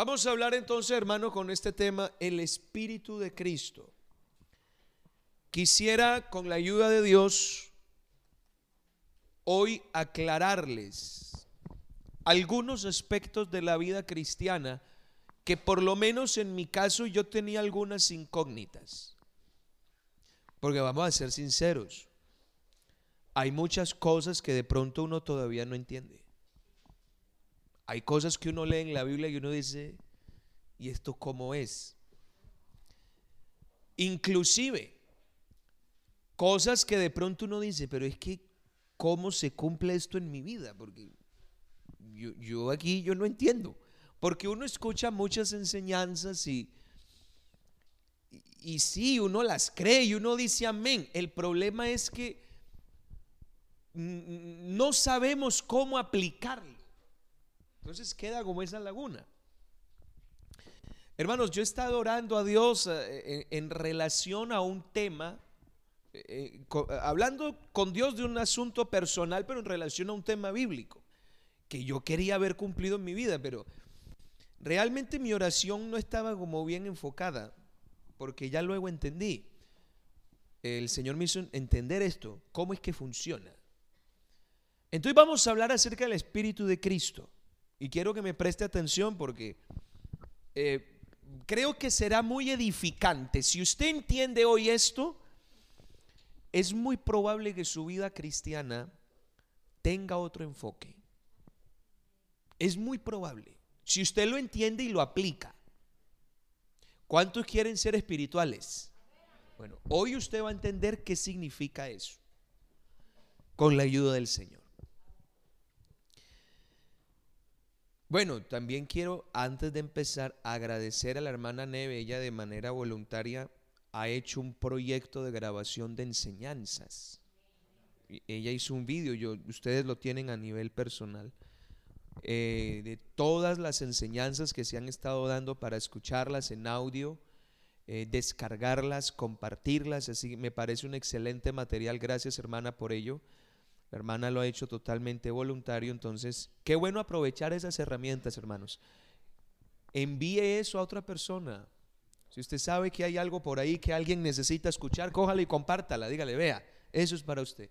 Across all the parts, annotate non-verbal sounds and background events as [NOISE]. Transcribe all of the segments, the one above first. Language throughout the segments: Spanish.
Vamos a hablar entonces, hermano, con este tema, el Espíritu de Cristo. Quisiera, con la ayuda de Dios, hoy aclararles algunos aspectos de la vida cristiana que por lo menos en mi caso yo tenía algunas incógnitas. Porque vamos a ser sinceros, hay muchas cosas que de pronto uno todavía no entiende. Hay cosas que uno lee en la Biblia y uno dice, ¿y esto cómo es? Inclusive, cosas que de pronto uno dice, pero es que, ¿cómo se cumple esto en mi vida? Porque yo, aquí yo no entiendo. Porque uno escucha muchas enseñanzas y, y, y sí, uno las cree y uno dice amén. El problema es que no sabemos cómo aplicarlo. Entonces queda como esa laguna. Hermanos, yo he estado orando a Dios eh, en, relación a un tema, eh, hablando con Dios de un asunto personal, pero en relación a un tema bíblico, que yo quería haber cumplido en mi vida, pero realmente mi oración no estaba como bien enfocada, porque ya luego entendí. El Señor me hizo entender esto, cómo es que funciona. Entonces vamos a hablar acerca del Espíritu de Cristo. Y quiero que me preste atención porque eh, creo que será muy edificante. Si usted entiende hoy esto, es muy probable que su vida cristiana tenga otro enfoque. Es muy probable. Si usted lo entiende y lo aplica. ¿Cuántos quieren ser espirituales? Bueno, hoy usted va a entender qué significa eso. Con la ayuda del Señor. Bueno, también quiero, antes de empezar, agradecer a la hermana Neve. Ella de manera voluntaria ha hecho un proyecto de grabación de enseñanzas. Ella hizo un vídeo, ustedes lo tienen a nivel personal, eh, de todas las enseñanzas que se han estado dando para escucharlas en audio, eh, descargarlas, compartirlas. Así me parece un excelente material. Gracias, hermana, por ello. La hermana lo ha hecho totalmente voluntario, entonces, qué bueno aprovechar esas herramientas, hermanos. Envíe eso a otra persona. Si usted sabe que hay algo por ahí que alguien necesita escuchar, cójala y compártala, dígale, vea, eso es para usted.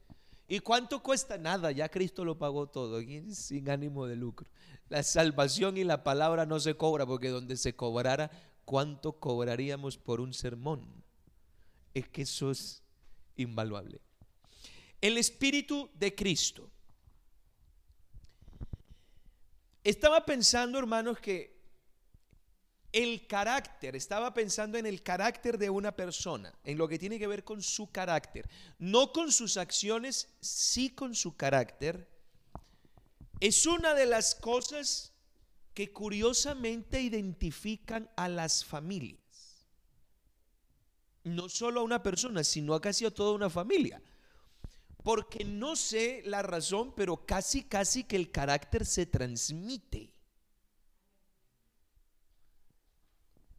¿Y cuánto cuesta? Nada, ya Cristo lo pagó todo, sin ánimo de lucro. La salvación y la palabra no se cobra, porque donde se cobrara, ¿cuánto cobraríamos por un sermón? Es que eso es invaluable. El Espíritu de Cristo. Estaba pensando, hermanos, que el carácter, estaba pensando en el carácter de una persona, en lo que tiene que ver con su carácter, no con sus acciones, sí con su carácter, es una de las cosas que curiosamente identifican a las familias. No solo a una persona, sino a casi a toda una familia porque no sé la razón, pero casi, casi que el carácter se transmite.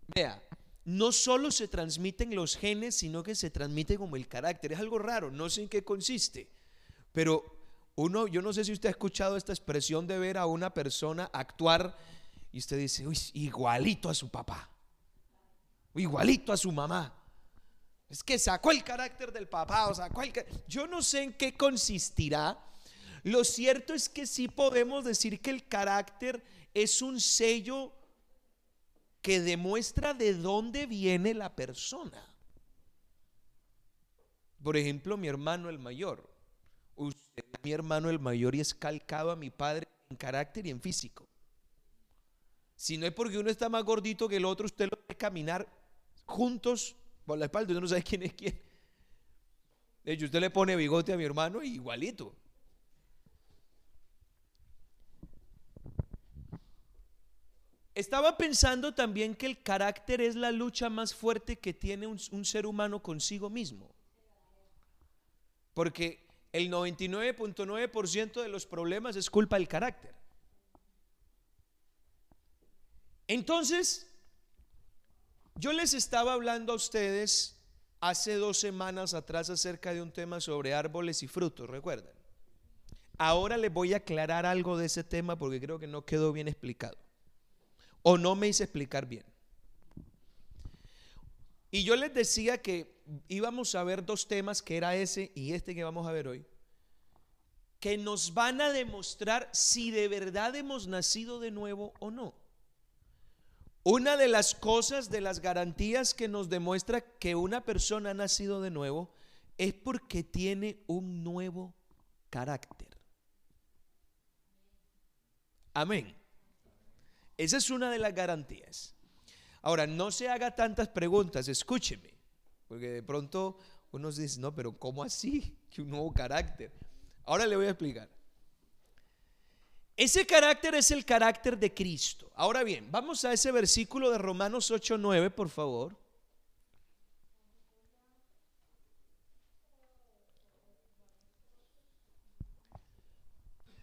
Vea, no solo se transmiten los genes, sino que se transmite como el carácter. Es algo raro, no sé en qué consiste. Pero uno, yo no sé si usted ha escuchado esta expresión de ver a una persona actuar y usted dice, uy, igualito a su papá, igualito a su mamá. Es que sacó el carácter del papá, o sacó el... Yo no sé en qué consistirá. Lo cierto es que sí podemos decir que el carácter es un sello que demuestra de dónde viene la persona. Por ejemplo, mi hermano el mayor. Usted mi hermano el mayor y es calcado a mi padre en carácter y en físico. Si no es porque uno está más gordito que el otro, usted lo ve caminar juntos por la espalda, usted no sabe quién es quién. De hecho, usted le pone bigote a mi hermano igualito. Estaba pensando también que el carácter es la lucha más fuerte que tiene un, un ser humano consigo mismo. Porque el 99.9% de los problemas es culpa del carácter. Entonces, yo les estaba hablando a ustedes hace dos semanas atrás acerca de un tema sobre árboles y frutos, ¿recuerdan? Ahora les voy a aclarar algo de ese tema porque creo que no quedó bien explicado. ¿O no me hice explicar bien? Y yo les decía que íbamos a ver dos temas, que era ese y este que vamos a ver hoy, que nos van a demostrar si de verdad hemos nacido de nuevo o no. Una de las cosas, de las garantías que nos demuestra que una persona ha nacido de nuevo, es porque tiene un nuevo carácter. Amén. Esa es una de las garantías. Ahora, no se haga tantas preguntas, escúcheme, porque de pronto uno dice, no, pero ¿cómo así? Que un nuevo carácter. Ahora le voy a explicar. Ese carácter es el carácter de Cristo. Ahora bien, vamos a ese versículo de Romanos 8:9, por favor.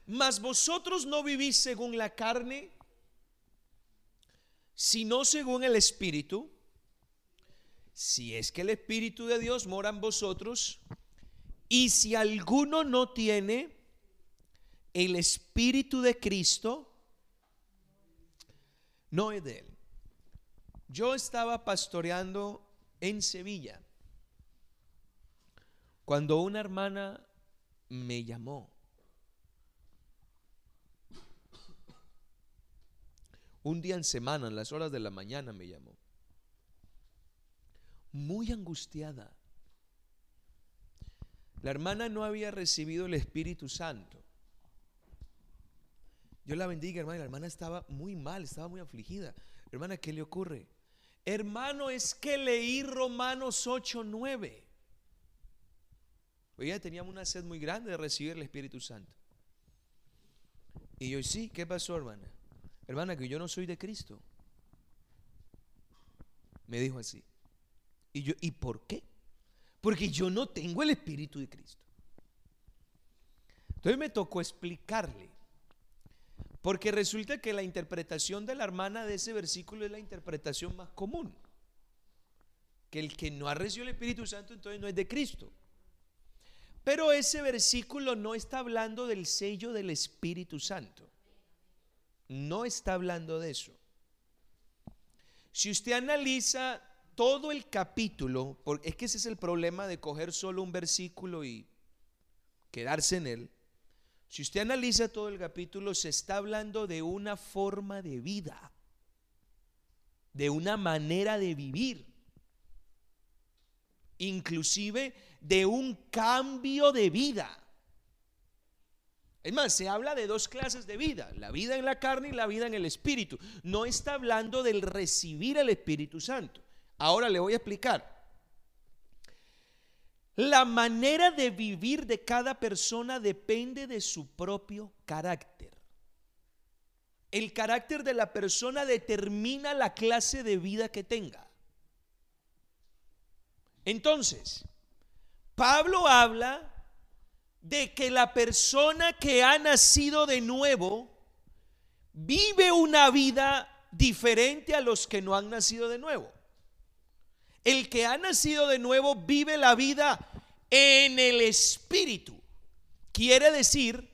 Mas vosotros no vivís según la carne, sino según el Espíritu. Si es que el Espíritu de Dios mora en vosotros, y si alguno no tiene el Espíritu de Cristo, no es de él. Yo estaba pastoreando en Sevilla cuando una hermana me llamó Un día en semana, en las horas de la mañana, me llamó. Muy angustiada. La hermana no había recibido el Espíritu Santo. Yo la bendiga, hermana. La hermana estaba muy mal, estaba muy afligida. Hermana, ¿qué le ocurre? Hermano, es que leí Romanos 8, 9. Ella teníamos una sed muy grande de recibir el Espíritu Santo. Y yo, sí, ¿qué pasó, hermana? hermana, que yo no soy de Cristo. Me dijo así. Y yo, ¿y por qué? Porque yo no tengo el Espíritu de Cristo. Entonces me tocó explicarle. Porque resulta que la interpretación de la hermana de ese versículo es la interpretación más común. Que el que no ha recibido el Espíritu Santo entonces no es de Cristo. Pero ese versículo no está hablando del sello del Espíritu Santo. No está hablando de eso. Si usted analiza todo el capítulo, porque es que ese es el problema de coger solo un versículo y quedarse en él. Si usted analiza todo el capítulo, se está hablando de una forma de vida, de una manera de vivir, inclusive de un cambio de vida. Es más, se habla de dos clases de vida, la vida en la carne y la vida en el espíritu. No está hablando del recibir el Espíritu Santo. Ahora le voy a explicar. La manera de vivir de cada persona depende de su propio carácter. El carácter de la persona determina la clase de vida que tenga. Entonces, Pablo habla de que la persona que ha nacido de nuevo vive una vida diferente a los que no han nacido de nuevo. El que ha nacido de nuevo vive la vida en el Espíritu. Quiere decir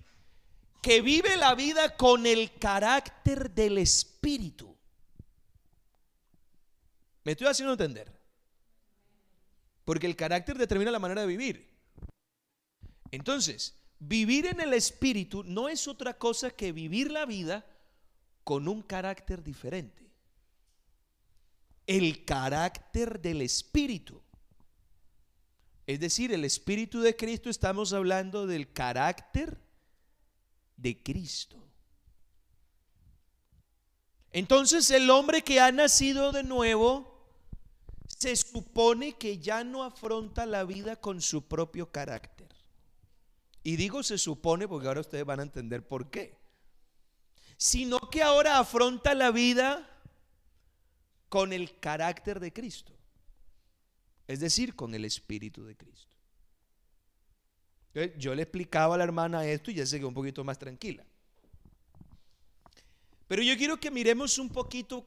que vive la vida con el carácter del Espíritu. ¿Me estoy haciendo entender? Porque el carácter determina la manera de vivir. Entonces, vivir en el Espíritu no es otra cosa que vivir la vida con un carácter diferente. El carácter del Espíritu. Es decir, el Espíritu de Cristo, estamos hablando del carácter de Cristo. Entonces el hombre que ha nacido de nuevo se supone que ya no afronta la vida con su propio carácter. Y digo se supone porque ahora ustedes van a entender por qué. Sino que ahora afronta la vida con el carácter de Cristo. Es decir, con el Espíritu de Cristo. Yo le explicaba a la hermana esto y ya se quedó un poquito más tranquila. Pero yo quiero que miremos un poquito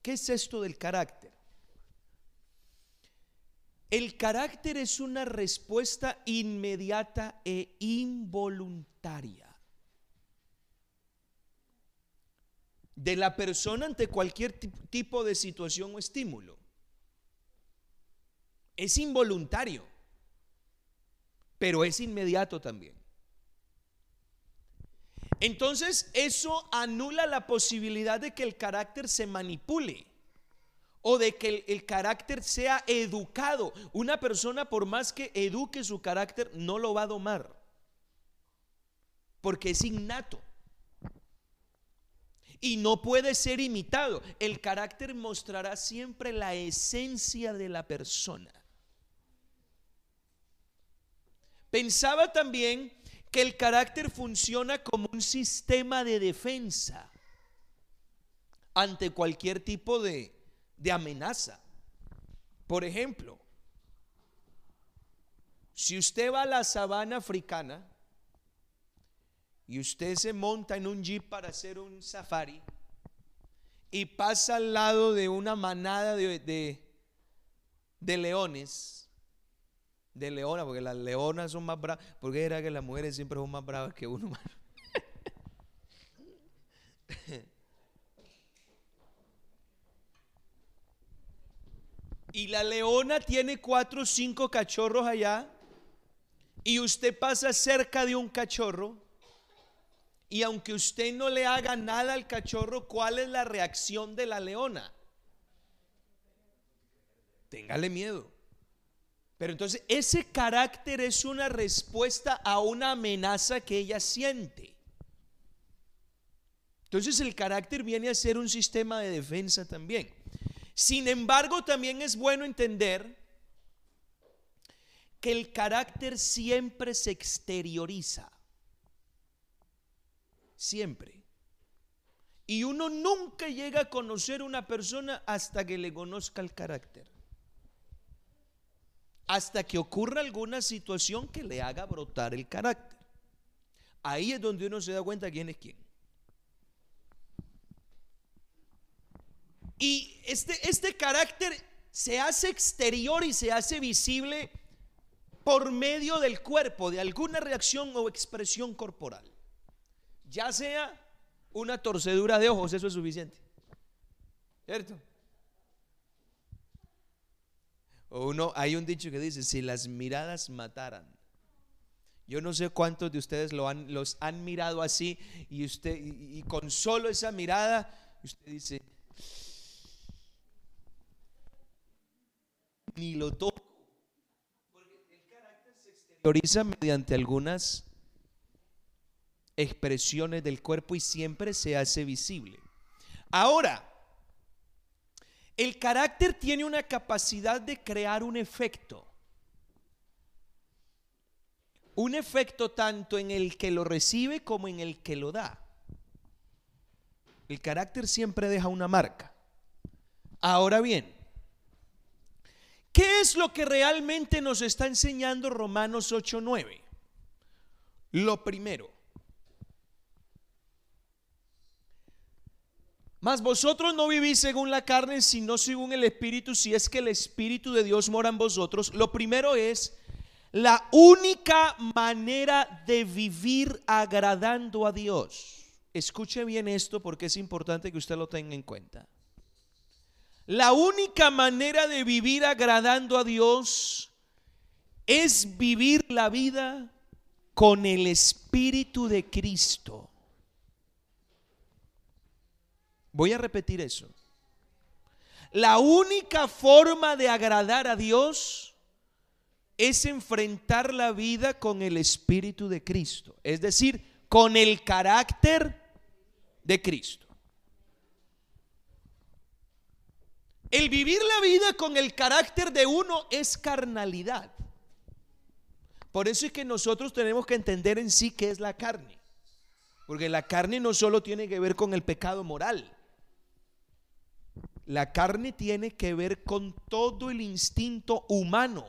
qué es esto del carácter. El carácter es una respuesta inmediata e involuntaria. de la persona ante cualquier tipo de situación o estímulo. Es involuntario, pero es inmediato también. Entonces eso anula la posibilidad de que el carácter se manipule o de que el, carácter sea educado. Una persona por más que eduque su carácter no lo va a domar, porque es innato y no puede ser imitado. El carácter mostrará siempre la esencia de la persona. Pensaba también que el carácter funciona como un sistema de defensa ante cualquier tipo de, de amenaza. Por ejemplo, si usted va a la sabana africana, y usted se monta en un jeep para hacer un safari y pasa al lado de una manada de, de, leones, de leonas, porque las leonas son más bravas, porque era que las mujeres siempre son más bravas que uno. [LAUGHS] y la leona tiene cuatro o cinco cachorros allá, y usted pasa cerca de un cachorro, y aunque usted no le haga nada al cachorro, ¿cuál es la reacción de la leona? Téngale miedo. Pero entonces ese carácter es una respuesta a una amenaza que ella siente. Entonces el carácter viene a ser un sistema de defensa también. Sin embargo, también es bueno entender que el carácter siempre se exterioriza siempre. Y uno nunca llega a conocer una persona hasta que le conozca el carácter. Hasta que ocurra alguna situación que le haga brotar el carácter. Ahí es donde uno se da cuenta quién es quién. Y este, este carácter se hace exterior y se hace visible por medio del cuerpo, de alguna reacción o expresión corporal ya sea una torcedura de ojos, eso es suficiente. ¿Cierto? O uno, hay un dicho que dice, si las miradas mataran. Yo no sé cuántos de ustedes lo han, los han mirado así y usted y, con solo esa mirada usted dice ni lo toco. Porque el carácter se exterioriza mediante algunas expresiones del cuerpo y siempre se hace visible. Ahora, el carácter tiene una capacidad de crear un efecto. Un efecto tanto en el que lo recibe como en el que lo da. El carácter siempre deja una marca. Ahora bien, ¿qué es lo que realmente nos está enseñando Romanos 8:9? Lo primero, Mas vosotros no vivís según la carne, sino según el Espíritu, si es que el Espíritu de Dios mora en vosotros. Lo primero es la única manera de vivir agradando a Dios. Escuche bien esto porque es importante que usted lo tenga en cuenta. La única manera de vivir agradando a Dios es vivir la vida con el Espíritu de Cristo. Voy a repetir eso. La única forma de agradar a Dios es enfrentar la vida con el Espíritu de Cristo, es decir, con el carácter de Cristo. El vivir la vida con el carácter de uno es carnalidad. Por eso es que nosotros tenemos que entender en sí qué es la carne. Porque la carne no solo tiene que ver con el pecado moral. La carne tiene que ver con todo el instinto humano.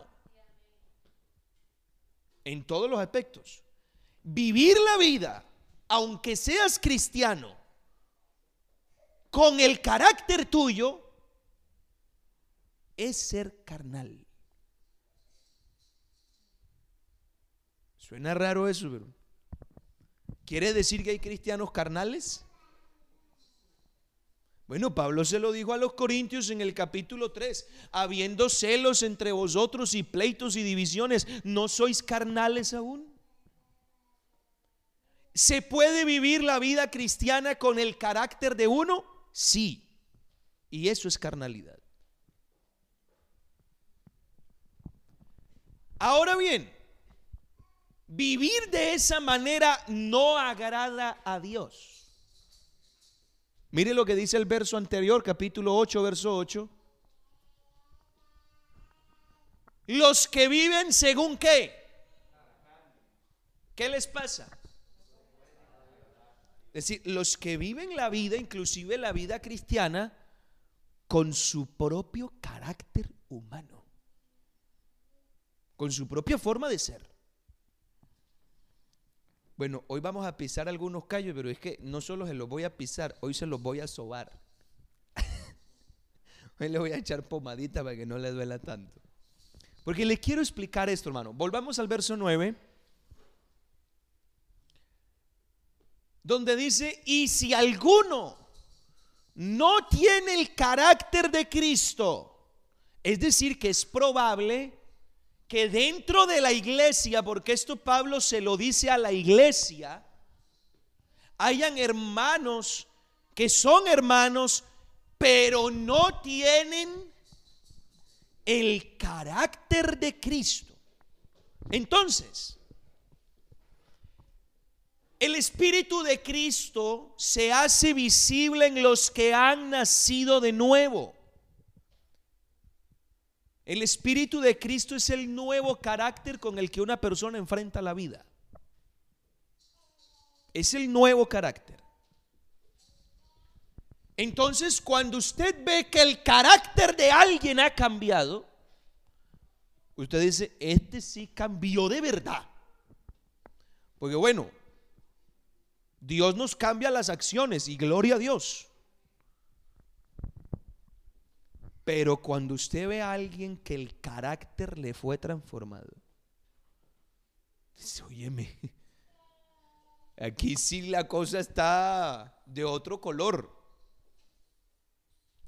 En todos los aspectos. Vivir la vida, aunque seas cristiano, con el carácter tuyo, es ser carnal. Suena raro eso, pero ¿quiere decir que hay cristianos carnales? Bueno, Pablo se lo dijo a los corintios en el capítulo 3, habiendo celos entre vosotros y pleitos y divisiones, ¿no sois carnales aún? ¿Se puede vivir la vida cristiana con el carácter de uno? Sí. Y eso es carnalidad. Ahora bien, vivir de esa manera no agrada a Dios. Mire lo que dice el verso anterior, capítulo 8, verso 8. Los que viven según qué? ¿Qué les pasa? Es decir, los que viven la vida, inclusive la vida cristiana, con su propio carácter humano con su propia forma de ser. Bueno, hoy vamos a pisar algunos callos, pero es que no solo se los voy a pisar, hoy se los voy a sobar. [LAUGHS] hoy le voy a echar pomadita para que no le duela tanto. Porque les quiero explicar esto, hermano. Volvamos al verso 9. Donde dice, y si alguno no tiene el carácter de Cristo, es decir, que es probable que dentro de la iglesia, porque esto Pablo se lo dice a la iglesia, hayan hermanos que son hermanos, pero no tienen el carácter de Cristo. Entonces, el Espíritu de Cristo se hace visible en los que han nacido de nuevo. El Espíritu de Cristo es el nuevo carácter con el que una persona enfrenta la vida. Es el nuevo carácter. Entonces, cuando usted ve que el carácter de alguien ha cambiado, usted dice, este sí cambió de verdad. Porque bueno, Dios nos cambia las acciones y gloria a Dios. Pero cuando usted ve a alguien que el carácter le fue transformado, dice, óyeme, [LAUGHS] aquí sí la cosa está de otro color.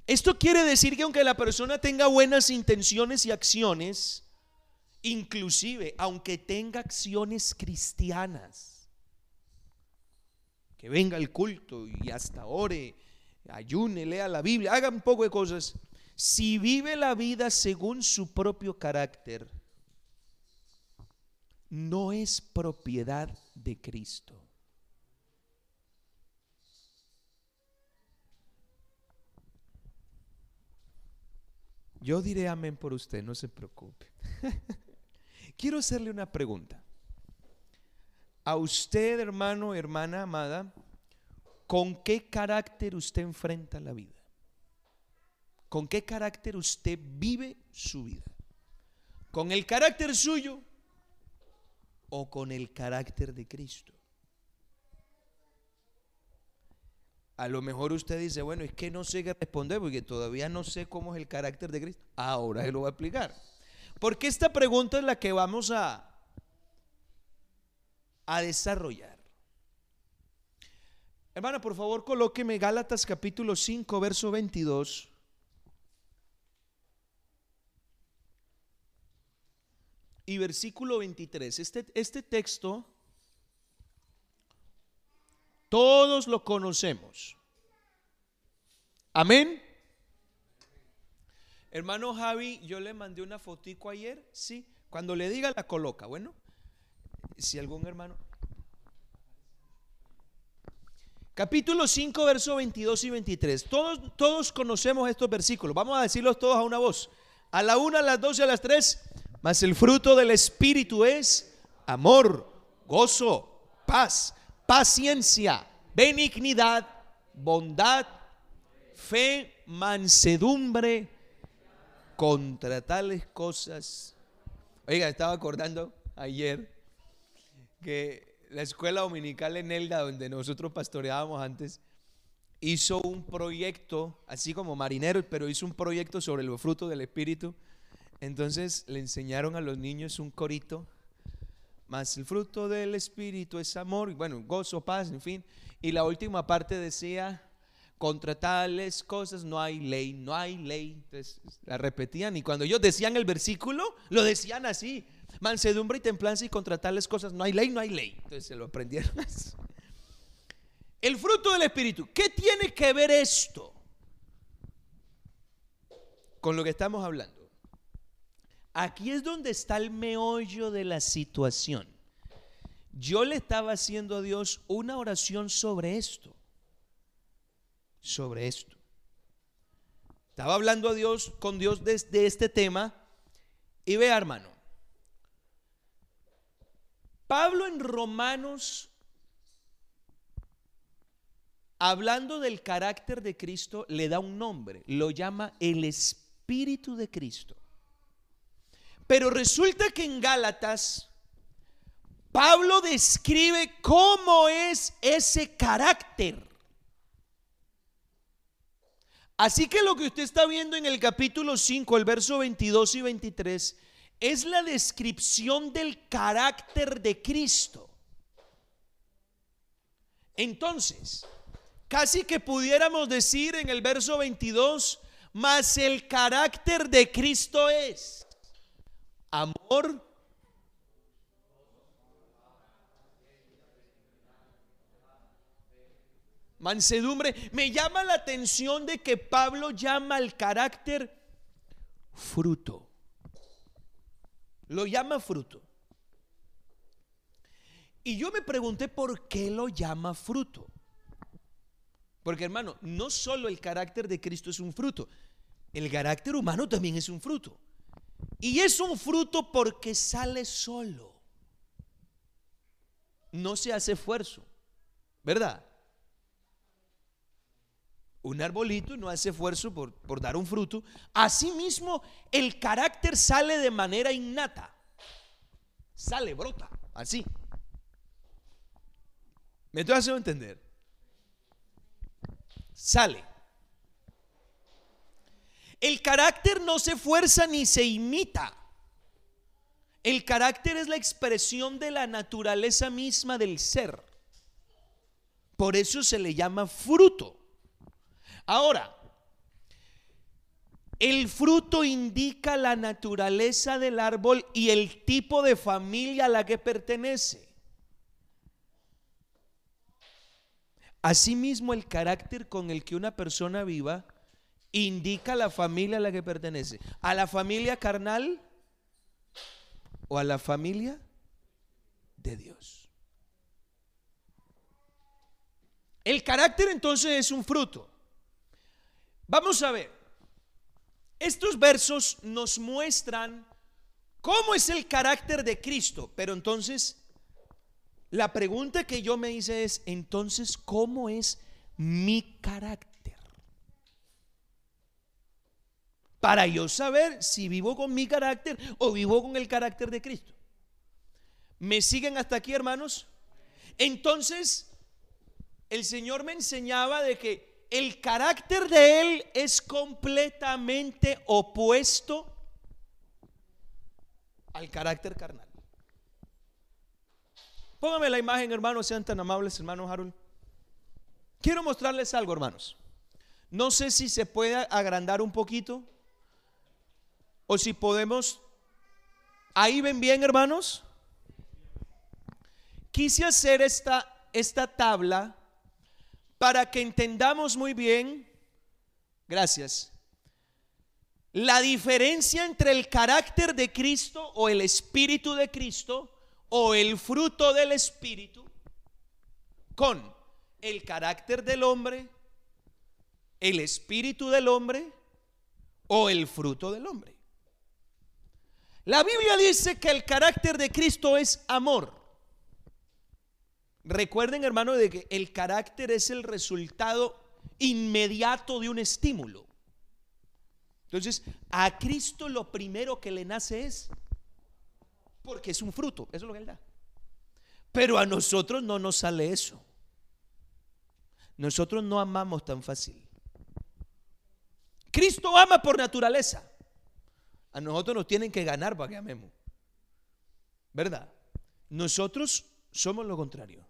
Esto quiere decir que aunque la persona tenga buenas intenciones y acciones, inclusive aunque tenga acciones cristianas, que venga el culto y hasta ore, ayune, lea la Biblia, haga un poco de cosas, si vive la vida según su propio carácter, no es propiedad de Cristo. Yo diré amén por usted, no se preocupe. [LAUGHS] Quiero hacerle una pregunta. A usted, hermano, hermana amada, ¿con qué carácter usted enfrenta la vida? Con qué carácter usted vive su vida. ¿Con el carácter suyo o con el carácter de Cristo? A lo mejor usted dice, bueno, es que no sé qué responder porque todavía no sé cómo es el carácter de Cristo. Ahora se lo voy a explicar. Porque esta pregunta es la que vamos a, a desarrollar. Hermana, por favor, colóqueme Gálatas capítulo 5, verso 22. Y versículo 23. Este, este texto todos lo conocemos. Amén. Hermano Javi, yo le mandé una fotico ayer, sí. Cuando le diga la coloca, bueno. Si algún hermano. Capítulo 5, verso 22 y 23. Todos, todos conocemos estos versículos. Vamos a decirlos todos a una voz. A la una, a las dos y a las tres. Mas el fruto del Espíritu es amor, gozo, paz, paciencia, benignidad, bondad, fe, mansedumbre. Contra tales cosas. Oiga, estaba acordando ayer que la escuela dominical en Elda, donde nosotros pastoreábamos antes, hizo un proyecto, así como marineros, pero hizo un proyecto sobre los frutos del Espíritu entonces le enseñaron a los niños un corito, más el fruto del Espíritu es amor, y bueno, gozo, paz, en fin. Y la última parte decía, contra tales cosas no hay ley, no hay ley. Entonces la repetían y cuando ellos decían el versículo, lo decían así. Mansedumbre y templanza y contra tales cosas no hay ley, no hay ley. Entonces se lo aprendieron [LAUGHS] El fruto del Espíritu. ¿Qué tiene que ver esto con lo que estamos hablando? Aquí es donde está el meollo de la situación. Yo le estaba haciendo a Dios una oración sobre esto sobre esto. Estaba hablando a Dios con Dios de, este tema y vea, hermano. Pablo en Romanos hablando del carácter de Cristo le da un nombre, lo llama el Espíritu de Cristo. Pero resulta que en Gálatas Pablo describe cómo es ese carácter. Así que lo que usted está viendo en el capítulo 5, el verso 22 y 23, es la descripción del carácter de Cristo. Entonces, casi que pudiéramos decir en el verso 22, mas el carácter de Cristo es amor, mansedumbre. Me llama la atención de que Pablo llama al carácter fruto. Lo llama fruto. Y yo me pregunté por qué lo llama fruto. Porque hermano, no solo el carácter de Cristo es un fruto, el carácter humano también es un fruto. Y es un fruto porque sale solo. No se hace esfuerzo, ¿verdad? un arbolito no hace esfuerzo por, por dar un fruto. Asimismo, el carácter sale de manera innata. Sale, brota, así. ¿Me estoy haciendo entender? Sale. El carácter no se fuerza ni se imita. El carácter es la expresión de la naturaleza misma del ser. Por eso se le llama fruto. Ahora, el fruto indica la naturaleza del árbol y el tipo de familia a la que pertenece. Asimismo, el carácter con el que una persona viva indica la familia a la que pertenece. ¿A la familia carnal o a la familia de Dios? El carácter entonces es un fruto. Vamos a ver. Estos versos nos muestran cómo es el carácter de Cristo, pero entonces la pregunta que yo me hice es, entonces, ¿cómo es mi carácter? Para yo saber si vivo con mi carácter o vivo con el carácter de Cristo. ¿Me siguen hasta aquí, hermanos? Entonces, el Señor me enseñaba de que el carácter de él es completamente opuesto al carácter carnal. Póngame la imagen, hermanos, sean tan amables, hermanos Harold. Quiero mostrarles algo, hermanos. No sé si se puede agrandar un poquito o si podemos... Ahí ven bien, hermanos. Quise hacer esta, esta tabla para que entendamos muy bien, gracias, la diferencia entre el carácter de Cristo o el Espíritu de Cristo o el fruto del Espíritu con el carácter del hombre, el Espíritu del hombre o el fruto del hombre. La Biblia dice que el carácter de Cristo es amor. Recuerden, hermano, de que el carácter es el resultado inmediato de un estímulo. Entonces, a Cristo lo primero que le nace es porque es un fruto, eso es lo que él da. Pero a nosotros no nos sale eso. Nosotros no amamos tan fácil. Cristo ama por naturaleza. A nosotros nos tienen que ganar para que amemos. ¿Verdad? Nosotros somos lo contrario.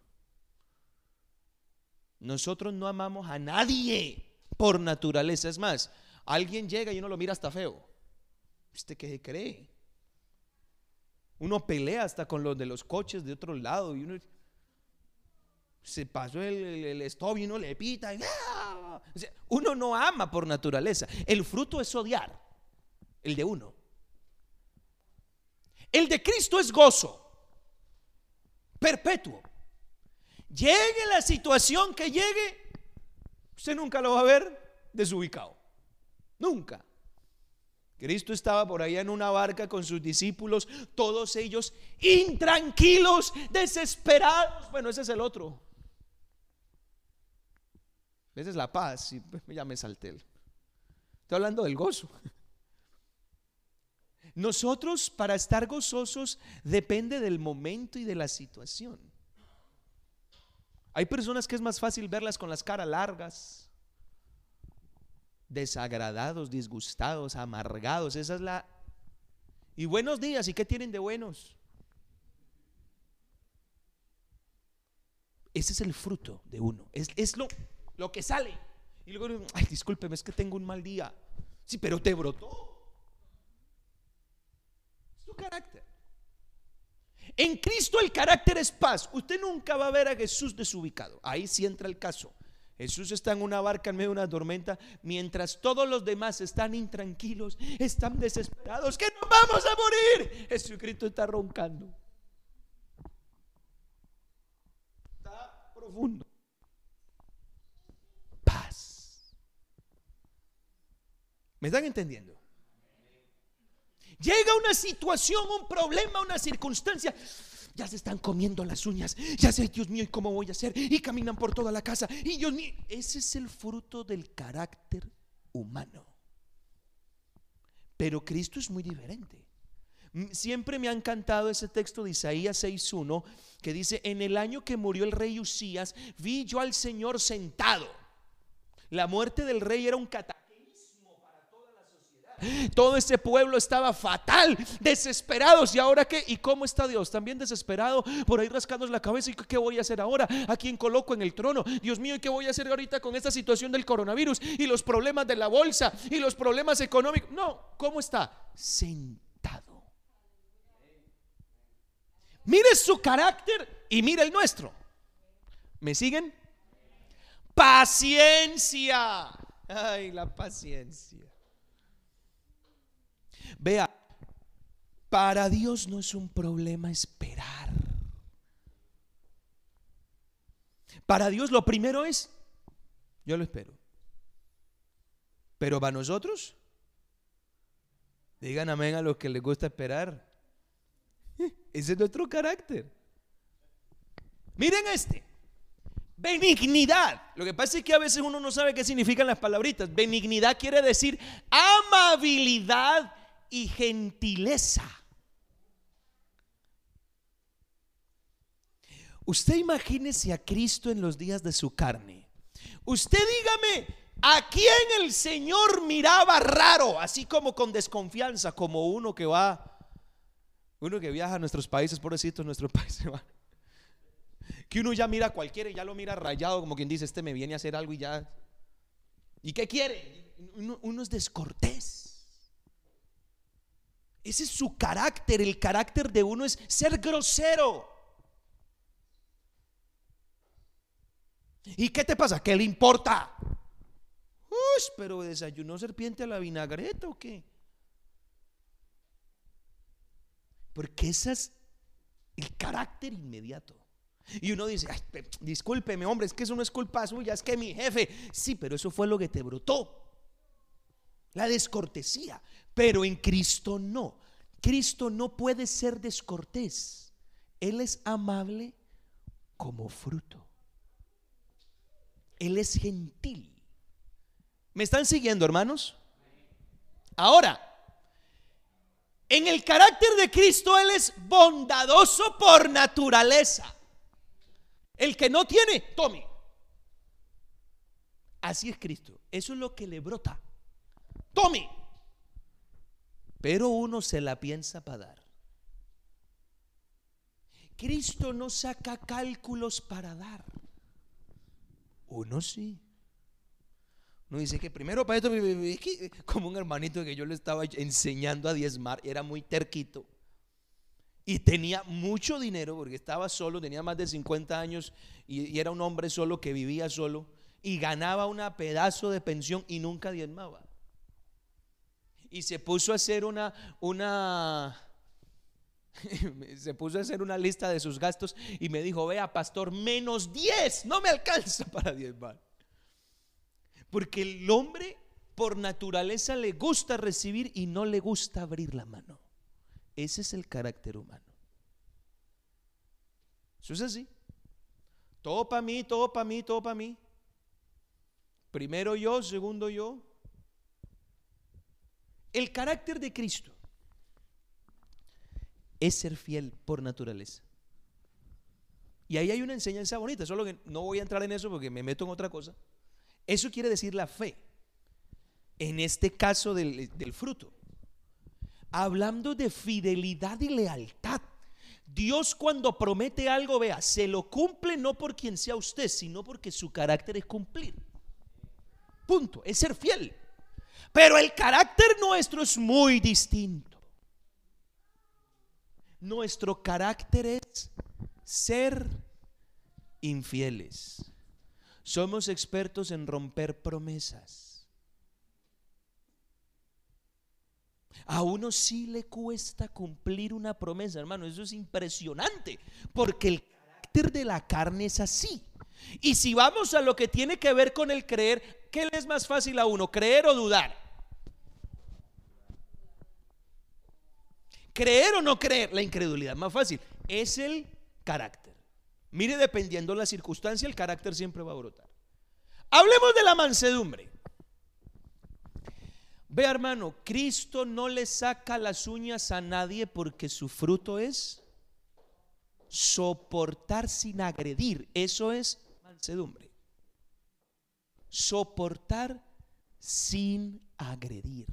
nosotros no amamos a nadie por naturaleza. Es más, alguien llega y uno lo mira hasta feo. ¿Usted qué se cree? Uno pelea hasta con los de los coches de otro lado y uno se pasó el, el, y uno le pita. ¡ah! uno no ama por naturaleza. El fruto es odiar, el de uno. El de Cristo es gozo perpetuo. Llegue la situación que llegue, usted nunca lo va a ver desubicado. Nunca. Cristo estaba por allá en una barca con sus discípulos, todos ellos intranquilos, desesperados. Bueno, ese es el otro. Esa es la paz. Y [LAUGHS] ya me salté. Estoy hablando del gozo. Nosotros para estar gozosos depende del momento y de la situación. Hay personas que es más fácil verlas con las caras largas, desagradados, disgustados, amargados. Esa es la... Y buenos días, ¿y qué tienen de buenos? Ese es el fruto de uno. Es, lo, lo que sale. Y luego, ay, discúlpeme, es que tengo un mal día. Sí, pero te brotó carácter. En Cristo el carácter es paz. Usted nunca va a ver a Jesús desubicado. Ahí sí entra el caso. Jesús está en una barca en medio de una tormenta, mientras todos los demás están intranquilos, están desesperados, que nos vamos a morir. Jesucristo está roncando. Está profundo. Paz. ¿Me están entendiendo? Llega una situación, un problema, una circunstancia. Ya se están comiendo las uñas. Ya sé, Dios mío, ¿y cómo voy a hacer? Y caminan por toda la casa. Y Dios mío, ese es el fruto del carácter humano. Pero Cristo es muy diferente. Siempre me ha encantado ese texto de Isaías 6.1 que dice, en el año que murió el rey Usías, vi yo al Señor sentado. La muerte del rey era un cataclismo todo ese pueblo estaba fatal, desesperados. ¿Y ahora qué? ¿Y cómo está Dios? También desesperado, por ahí rascándose la cabeza. ¿Y qué voy a hacer ahora? ¿A quién coloco en el trono? Dios mío, ¿y qué voy a hacer ahorita con esta situación del coronavirus? Y los problemas de la bolsa y los problemas económicos. No, ¿cómo está? Sentado. Mire su carácter y mire el nuestro. ¿Me siguen? Paciencia. Ay, la paciencia. Vea, para Dios no es un problema esperar. Para Dios lo primero es, yo lo espero. Pero para nosotros, digan amén a los que les gusta esperar. [LAUGHS] Ese es nuestro carácter. Miren este. Benignidad. Lo que pasa es que a veces uno no sabe qué significan las palabritas. Benignidad quiere decir amabilidad y gentileza. Usted imagínese a Cristo en los días de su carne. Usted dígame, ¿a quién el Señor miraba raro? Así como con desconfianza, como uno que va, uno que viaja a nuestros países, pobrecito, nuestro [LAUGHS] país Que uno ya mira a cualquiera y ya lo mira rayado, como quien dice, este me viene a hacer algo y ya. ¿Y qué quiere? Uno, uno es descortés. Ese es su carácter. El carácter de uno es ser grosero. ¿Y qué te pasa? ¿Qué le importa? Uy, pero desayunó serpiente a la vinagreta o qué? Porque ese es el carácter inmediato. Y uno dice, discúlpeme, hombre, es que eso no es culpa suya, es que mi jefe. Sí, pero eso fue lo que te brotó. La descortesía. Pero en Cristo no. Cristo no puede ser descortés. Él es amable como fruto. Él es gentil. ¿Me están siguiendo, hermanos? Ahora, en el carácter de Cristo Él es bondadoso por naturaleza. El que no tiene, tome. Así es Cristo. Eso es lo que le brota. Tome pero uno se la piensa para dar. Cristo no saca cálculos para dar. Uno sí. Uno dice que primero para esto, es que como un hermanito que yo le estaba enseñando a diezmar, era muy terquito. Y tenía mucho dinero porque estaba solo, tenía más de 50 años y, y era un hombre solo que vivía solo y ganaba un pedazo de pensión y nunca diezmaba. Y se puso a hacer una, una, [LAUGHS] se puso a hacer una lista de sus gastos y me dijo, vea, pastor, menos 10, no me alcanza [LAUGHS] para diezmar. Porque el hombre por naturaleza le gusta recibir y no le gusta abrir la mano. Ese es el carácter humano. Eso es así. Todo para mí, todo para mí, todo para mí. Primero yo, segundo yo. El carácter de Cristo es ser fiel por naturaleza. Y ahí hay una enseñanza bonita, solo que no voy a entrar en eso porque me meto en otra cosa. Eso quiere decir la fe. En este caso del, del fruto. Hablando de fidelidad y lealtad. Dios cuando promete algo, vea, se lo cumple no por quien sea usted, sino porque su carácter es cumplir. Punto, es ser fiel. Pero el carácter nuestro es muy distinto. Nuestro carácter es ser infieles. Somos expertos en romper promesas. A uno sí le cuesta cumplir una promesa, hermano. Eso es impresionante, porque el carácter de la carne es así. Y si vamos a lo que tiene que ver con el creer, ¿qué le es más fácil a uno, creer o dudar? Creer o no creer, la incredulidad más fácil, es el carácter. Mire, dependiendo la circunstancia, el carácter siempre va a brotar. Hablemos de la mansedumbre. Ve hermano, Cristo no le saca las uñas a nadie porque su fruto es soportar sin agredir. Eso es mansedumbre. Soportar sin agredir.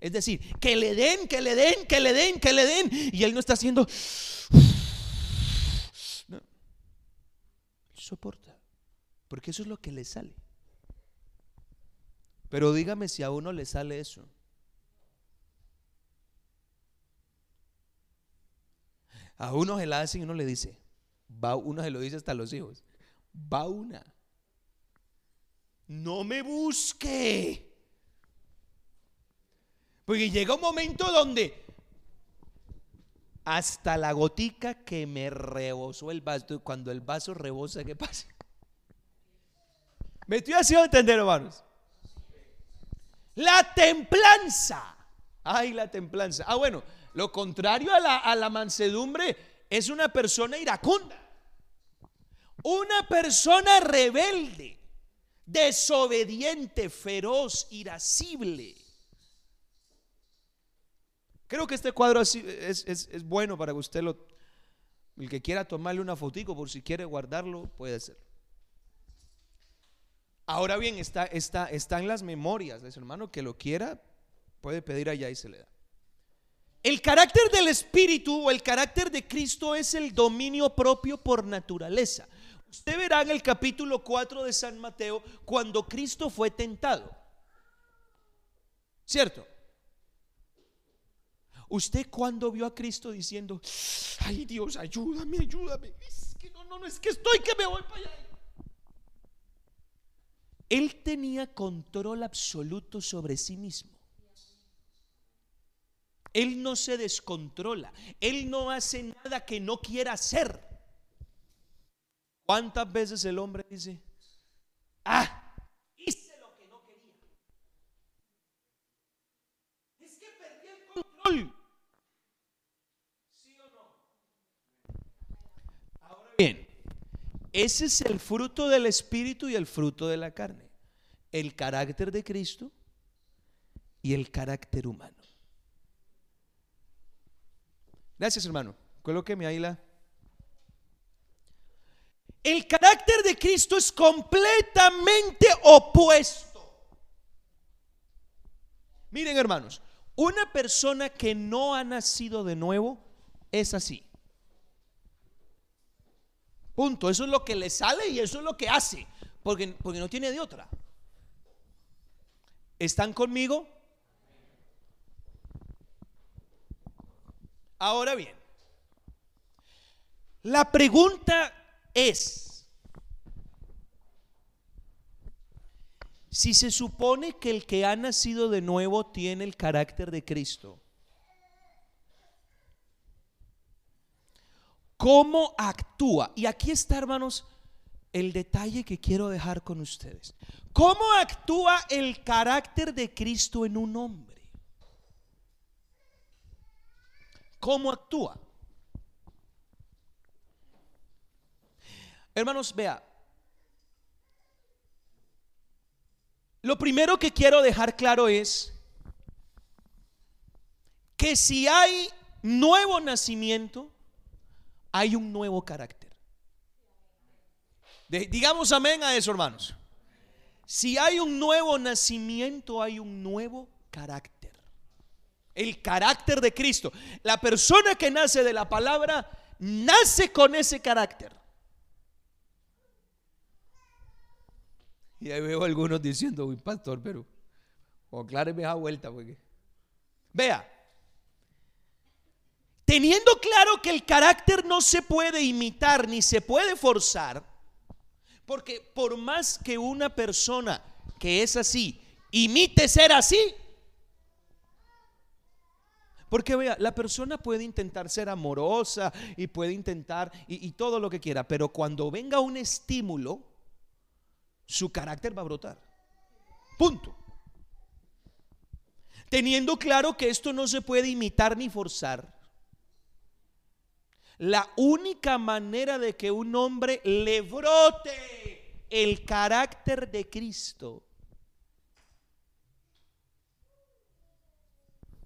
Es decir, que le den, que le den, que le den, que le den. Y él no está haciendo... No. Soporta. Porque eso es lo que le sale. Pero dígame si a uno le sale eso. A uno se la hace y uno le dice, va, uno se lo dice hasta los hijos, va una. No me busque. Porque llega un momento donde hasta la gotica que me rebosó el vaso, cuando el vaso rebosa, ¿qué pasa? Me estoy haciendo entender, hermanos. La templanza. Ay, la templanza. Ah, bueno, lo contrario a la, a la mansedumbre es una persona iracunda. Una persona rebelde, desobediente, feroz, irascible. Creo que este cuadro es, bueno para que usted lo, el que quiera tomarle una fotico por si quiere guardarlo, puede ser. Ahora bien, está, está, está en las memorias de su hermano que lo quiera, puede pedir allá y se le da. El carácter del Espíritu o el carácter de Cristo es el dominio propio por naturaleza. Usted verá en el capítulo 4 de San Mateo cuando Cristo fue tentado. ¿Cierto? ¿Usted cuando vio a Cristo diciendo, ay Dios, ayúdame, ayúdame? Es que no, no, no, es que estoy que me voy para allá. Él tenía control absoluto sobre sí mismo. Él no se descontrola. Él no hace nada que no quiera hacer. ¿Cuántas veces el hombre dice, ah, hice lo que no quería? Es que el control. Bien, ese es el fruto del Espíritu y el fruto de la carne. El carácter de Cristo y el carácter humano. Gracias, hermano. Colóqueme ahí la. El carácter de Cristo es completamente opuesto. Miren, hermanos, una persona que no ha nacido de nuevo es así. Eso es lo que le sale y eso es lo que hace. porque, porque no tiene de otra. ¿Están conmigo? Ahora bien, la pregunta es, si se supone que el que ha nacido de nuevo tiene el carácter de Cristo, ¿cómo actúa? Y aquí está, hermanos, el detalle que quiero dejar con ustedes. ¿Cómo actúa el carácter de Cristo en un hombre? ¿Cómo actúa? Hermanos, vea. Lo primero que quiero dejar claro es que si hay nuevo nacimiento, hay un nuevo carácter. digamos amén a eso, hermanos. Si hay un nuevo nacimiento, hay un nuevo carácter. El carácter de Cristo. La persona que nace de la palabra nace con ese carácter. Y ahí veo algunos diciendo, uy, pastor, pero acláreme esa vuelta, porque. Vea, teniendo claro que el carácter no se puede imitar ni se puede forzar, porque por más que una persona que es así imite ser así, porque vea, la persona puede intentar ser amorosa y puede intentar y, y todo lo que quiera, pero cuando venga un estímulo, su carácter va a brotar. Punto. Teniendo claro que esto no se puede imitar ni forzar. La única manera de que un hombre le brote el carácter de Cristo.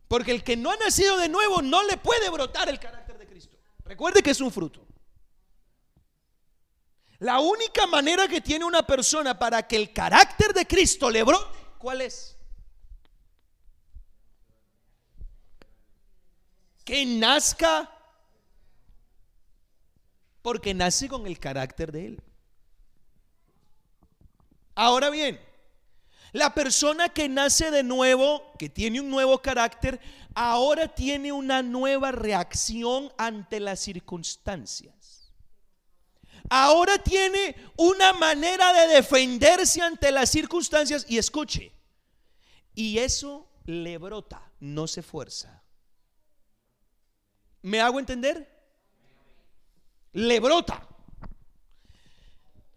Porque el que no ha nacido de nuevo no le puede brotar el carácter de Cristo. Recuerde que es un fruto. La única manera que tiene una persona para que el carácter de Cristo le brote, ¿cuál es? Que nazca porque nace con el carácter de Él. Ahora bien, la persona que nace de nuevo, que tiene un nuevo carácter, ahora tiene una nueva reacción ante las circunstancias ahora tiene una manera de defenderse ante las circunstancias y escuche, y eso le brota, no se fuerza. ¿Me hago entender? Le brota.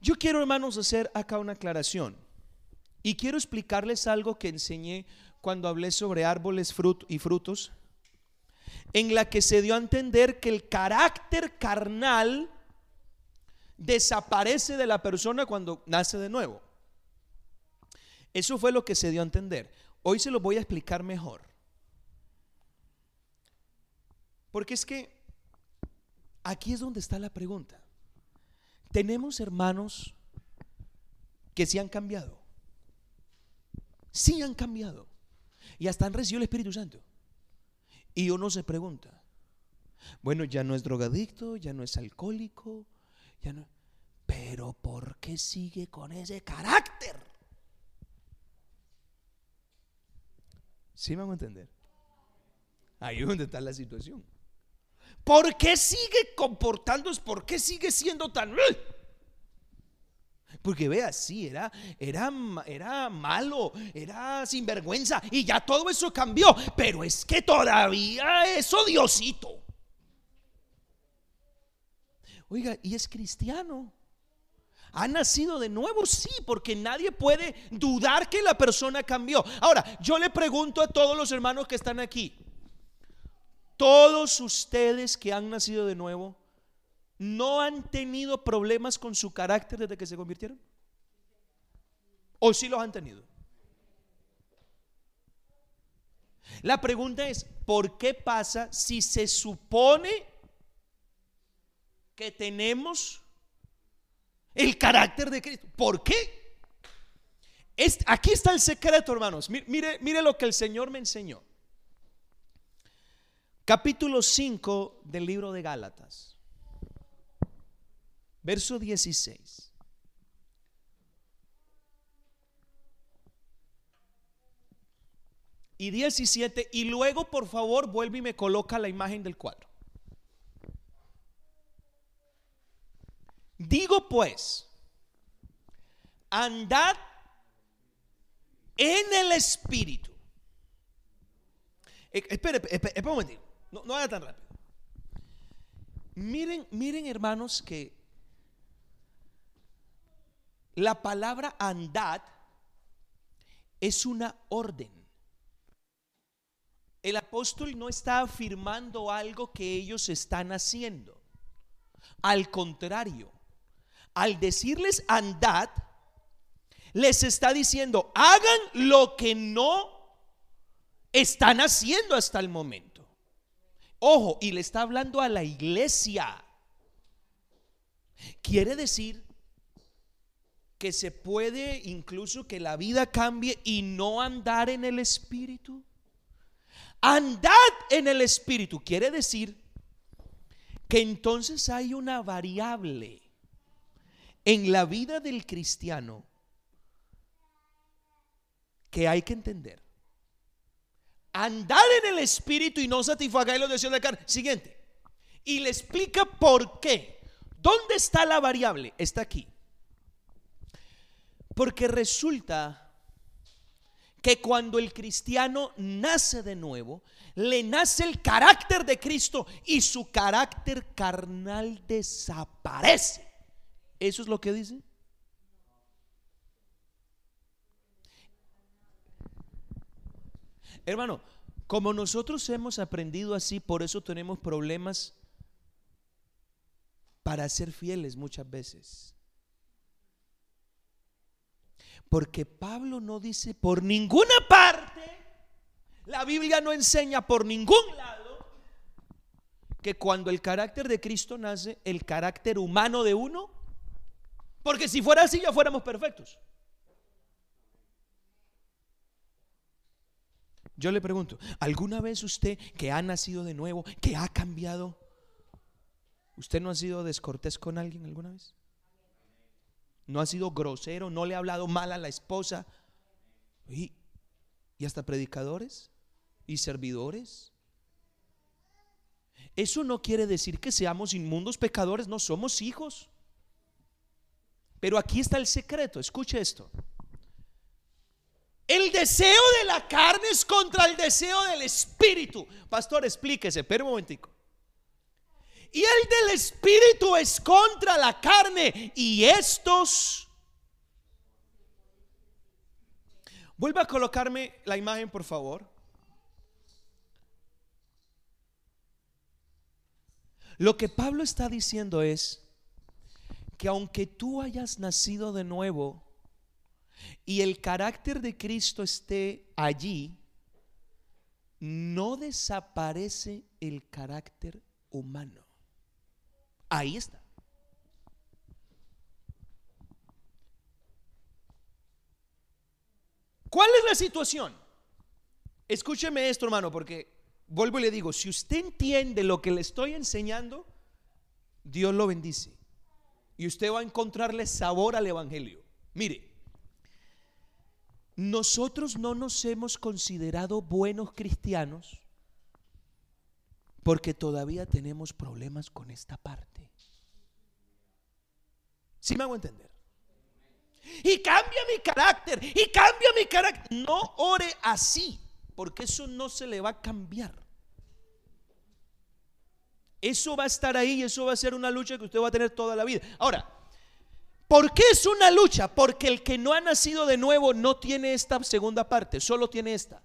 Yo quiero, hermanos, hacer acá una aclaración. Y quiero explicarles algo que enseñé cuando hablé sobre árboles y frutos, en la que se dio a entender que el carácter carnal desaparece de la persona cuando nace de nuevo. Eso fue lo que se dio a entender. Hoy se lo voy a explicar mejor. Porque es que aquí es donde está la pregunta. Tenemos hermanos que sí han cambiado. Sí han cambiado. Y hasta han recibido el Espíritu Santo. Y uno se pregunta, bueno, ya no es drogadicto, ya no es alcohólico, pero ¿por qué sigue con ese carácter? ¿Sí me a entender? Ahí es donde está la situación. ¿Por qué sigue comportándose? ¿Por qué sigue siendo tan... Porque vea, sí, era, era, era malo, era sinvergüenza y ya todo eso cambió, pero es que todavía es odiosito. Oiga, y es cristiano. ¿Ha nacido de nuevo? Sí, porque nadie puede dudar que la persona cambió. Ahora, yo le pregunto a todos los hermanos que están aquí, todos ustedes que han nacido de nuevo, ¿no han tenido problemas con su carácter desde que se convirtieron? ¿O sí los han tenido? La pregunta es, ¿por qué pasa si se supone que tenemos el carácter de Cristo. ¿Por qué? Aquí está el secreto, hermanos. Mire, mire lo que el Señor me enseñó. Capítulo 5 del libro de Gálatas. Verso 16. Y 17. Y luego, por favor, vuelve y me coloca la imagen del cuadro. Digo pues, andad en el Espíritu. Eh, espere, espere, espere un momentito no, no haga tan rápido. Miren, miren hermanos que la palabra andad es una orden. El apóstol no está afirmando algo que ellos están haciendo. Al contrario, al decirles andad, les está diciendo, hagan lo que no están haciendo hasta el momento. Ojo, y le está hablando a la iglesia. Quiere decir que se puede incluso que la vida cambie y no andar en el espíritu. Andad en el espíritu quiere decir que entonces hay una variable en la vida del cristiano que hay que entender. Andad en el espíritu y no satisfagáis los deseos de la carne. Siguiente. Y le explica por qué. ¿Dónde está la variable? Está aquí. Porque resulta que cuando el cristiano nace de nuevo, le nace el carácter de Cristo y su carácter carnal desaparece. ¿Eso es lo que dice? Hermano, como nosotros hemos aprendido así, por eso tenemos problemas para ser fieles muchas veces. Porque Pablo no dice por ninguna parte, la Biblia no enseña por ningún lado que cuando el carácter de Cristo nace, el carácter humano de uno, porque si fuera así ya fuéramos perfectos. Yo le pregunto, ¿alguna vez usted que ha nacido de nuevo, que ha cambiado, usted no ha sido descortés con alguien alguna vez? no ha sido grosero, no le ha hablado mal a la esposa. Y, y hasta predicadores y servidores. Eso no quiere decir que seamos inmundos pecadores, no somos hijos. Pero aquí está el secreto, escuche esto. El deseo de la carne es contra el deseo del espíritu. Pastor, explíquese, pero un momentico. Y el del espíritu es contra la carne. Y estos... Vuelva a colocarme la imagen, por favor. Lo que Pablo está diciendo es que aunque tú hayas nacido de nuevo y el carácter de Cristo esté allí, no desaparece el carácter humano. Ahí está. ¿Cuál es la situación? Escúcheme esto, hermano, porque vuelvo y le digo, si usted entiende lo que le estoy enseñando, Dios lo bendice. Y usted va a encontrarle sabor al Evangelio. Mire, nosotros no nos hemos considerado buenos cristianos porque todavía tenemos problemas con esta parte. ¿Sí me hago entender? Y cambia mi carácter, y cambia mi carácter. No ore así, porque eso no se le va a cambiar. Eso va a estar ahí eso va a ser una lucha que usted va a tener toda la vida. Ahora, ¿por qué es una lucha? Porque el que no ha nacido de nuevo no tiene esta segunda parte, solo tiene esta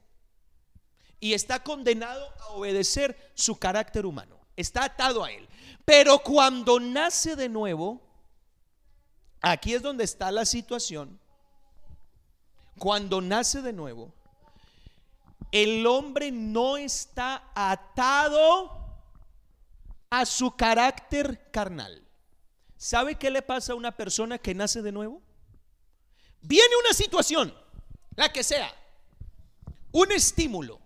y está condenado a obedecer su carácter humano. Está atado a él. Pero cuando nace de nuevo, aquí es donde está la situación. Cuando nace de nuevo, el hombre no está atado a su carácter carnal. ¿Sabe qué le pasa a una persona que nace de nuevo? Viene una situación, la que sea, un estímulo,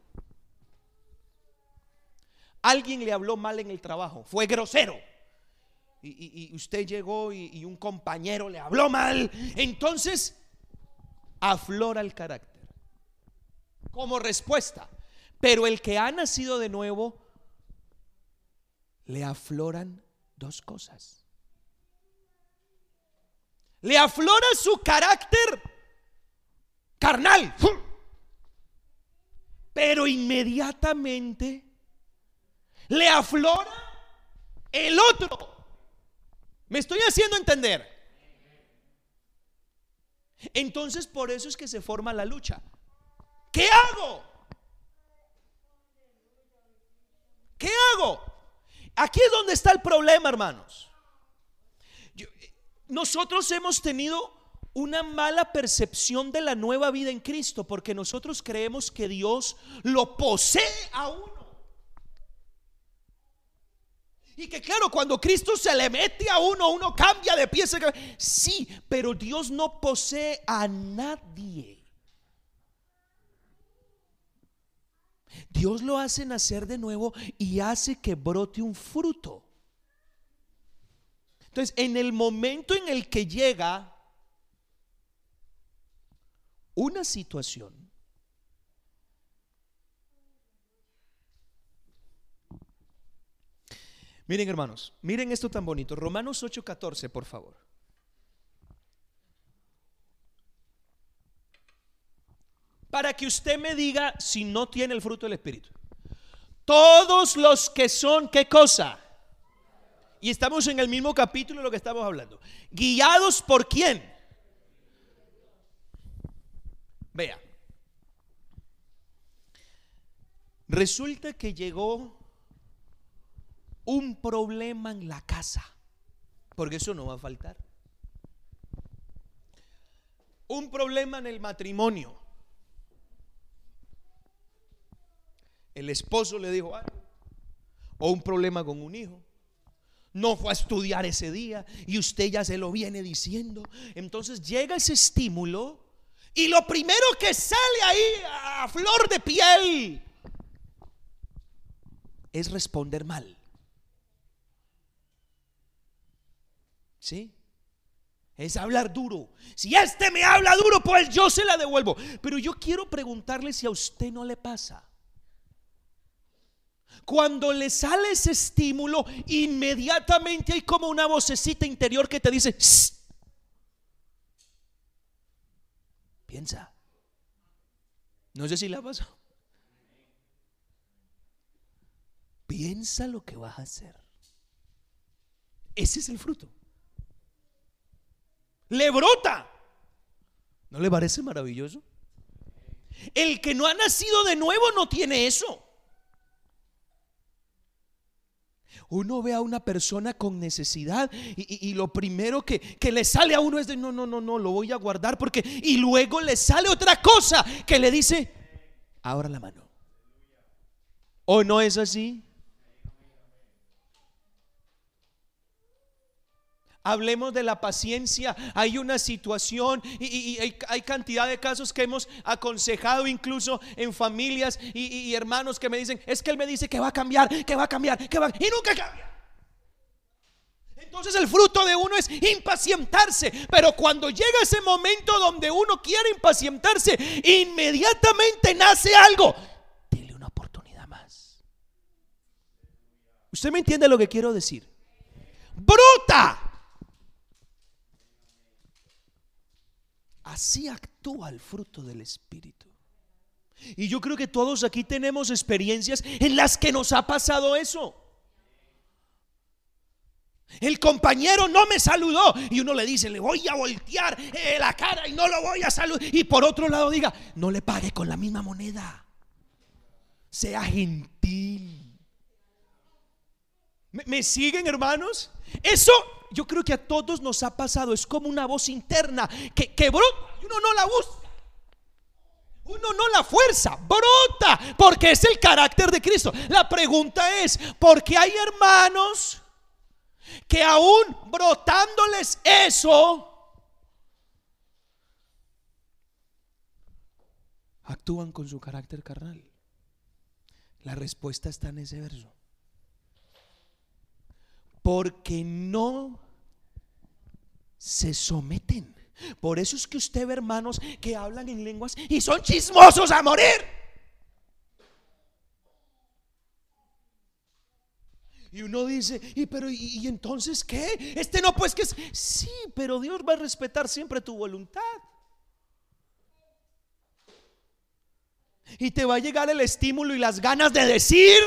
Alguien le habló mal en el trabajo, fue grosero. Y, usted llegó y, un compañero le habló mal. Entonces, aflora el carácter. como respuesta. Pero el que ha nacido de nuevo, le afloran dos cosas. Le aflora su carácter carnal. Pero inmediatamente le aflora el otro. ¿Me estoy haciendo entender? Entonces por eso es que se forma la lucha. ¿Qué hago? ¿Qué hago? Aquí es donde está el problema, hermanos. Nosotros hemos tenido una mala percepción de la nueva vida en Cristo porque nosotros creemos que Dios lo posee a uno. Y que claro, cuando Cristo se le mete a uno, uno cambia de pieza. Sí, pero Dios no posee a nadie. Dios lo hace nacer de nuevo y hace que brote un fruto. Entonces, en el momento en el que llega una situación Miren hermanos, miren esto tan bonito. Romanos 8:14, por favor. Para que usted me diga si no tiene el fruto del Espíritu. Todos los que son, ¿qué cosa? Y estamos en el mismo capítulo de lo que estamos hablando. ¿Guiados por quién? Vea. Resulta que llegó un problema en la casa, porque eso no va a faltar. Un problema en el matrimonio. El esposo le dijo algo, o un problema con un hijo. No fue a estudiar ese día y usted ya se lo viene diciendo. Entonces llega ese estímulo y lo primero que sale ahí a flor de piel es responder mal. ¿Sí? Es hablar duro. Si este me habla duro, pues yo se la devuelvo. Pero yo quiero preguntarle si a usted no le pasa. Cuando le sale ese estímulo, inmediatamente hay como una vocecita interior que te dice, piensa. No sé si le ha pasado. Piensa lo que vas a hacer. Ese es el fruto le brota. ¿No le parece maravilloso? El que no ha nacido de nuevo no tiene eso. Uno ve a una persona con necesidad y, lo primero que, que, le sale a uno es de no, no, no, no, lo voy a guardar porque... Y luego le sale otra cosa que le dice, ahora la mano. ¿O no es así? Hablemos de la paciencia. Hay una situación y, hay, cantidad de casos que hemos aconsejado incluso en familias y, hermanos que me dicen, es que él me dice que va a cambiar, que va a cambiar, que va y nunca cambia. Entonces el fruto de uno es impacientarse, pero cuando llega ese momento donde uno quiere impacientarse, inmediatamente nace algo. Dile una oportunidad más. ¿Usted me entiende lo que quiero decir? Bruta Así actúa el fruto del Espíritu. Y yo creo que todos aquí tenemos experiencias en las que nos ha pasado eso. El compañero no me saludó y uno le dice, le voy a voltear eh, la cara y no lo voy a saludar. Y por otro lado diga, no le pague con la misma moneda. Sea gentil. ¿Me, siguen hermanos? Eso yo creo que a todos nos ha pasado. Es como una voz interna que, que brota y uno no la busca. Uno no la fuerza, brota, porque es el carácter de Cristo. La pregunta es, ¿por qué hay hermanos que aún brotándoles eso, actúan con su carácter carnal? La respuesta está en ese verso porque no se someten. Por eso es que usted ve hermanos que hablan en lenguas y son chismosos a morir. Y uno dice, ¿y pero y, entonces qué? Este no pues que es sí, pero Dios va a respetar siempre tu voluntad. Y te va a llegar el estímulo y las ganas de decir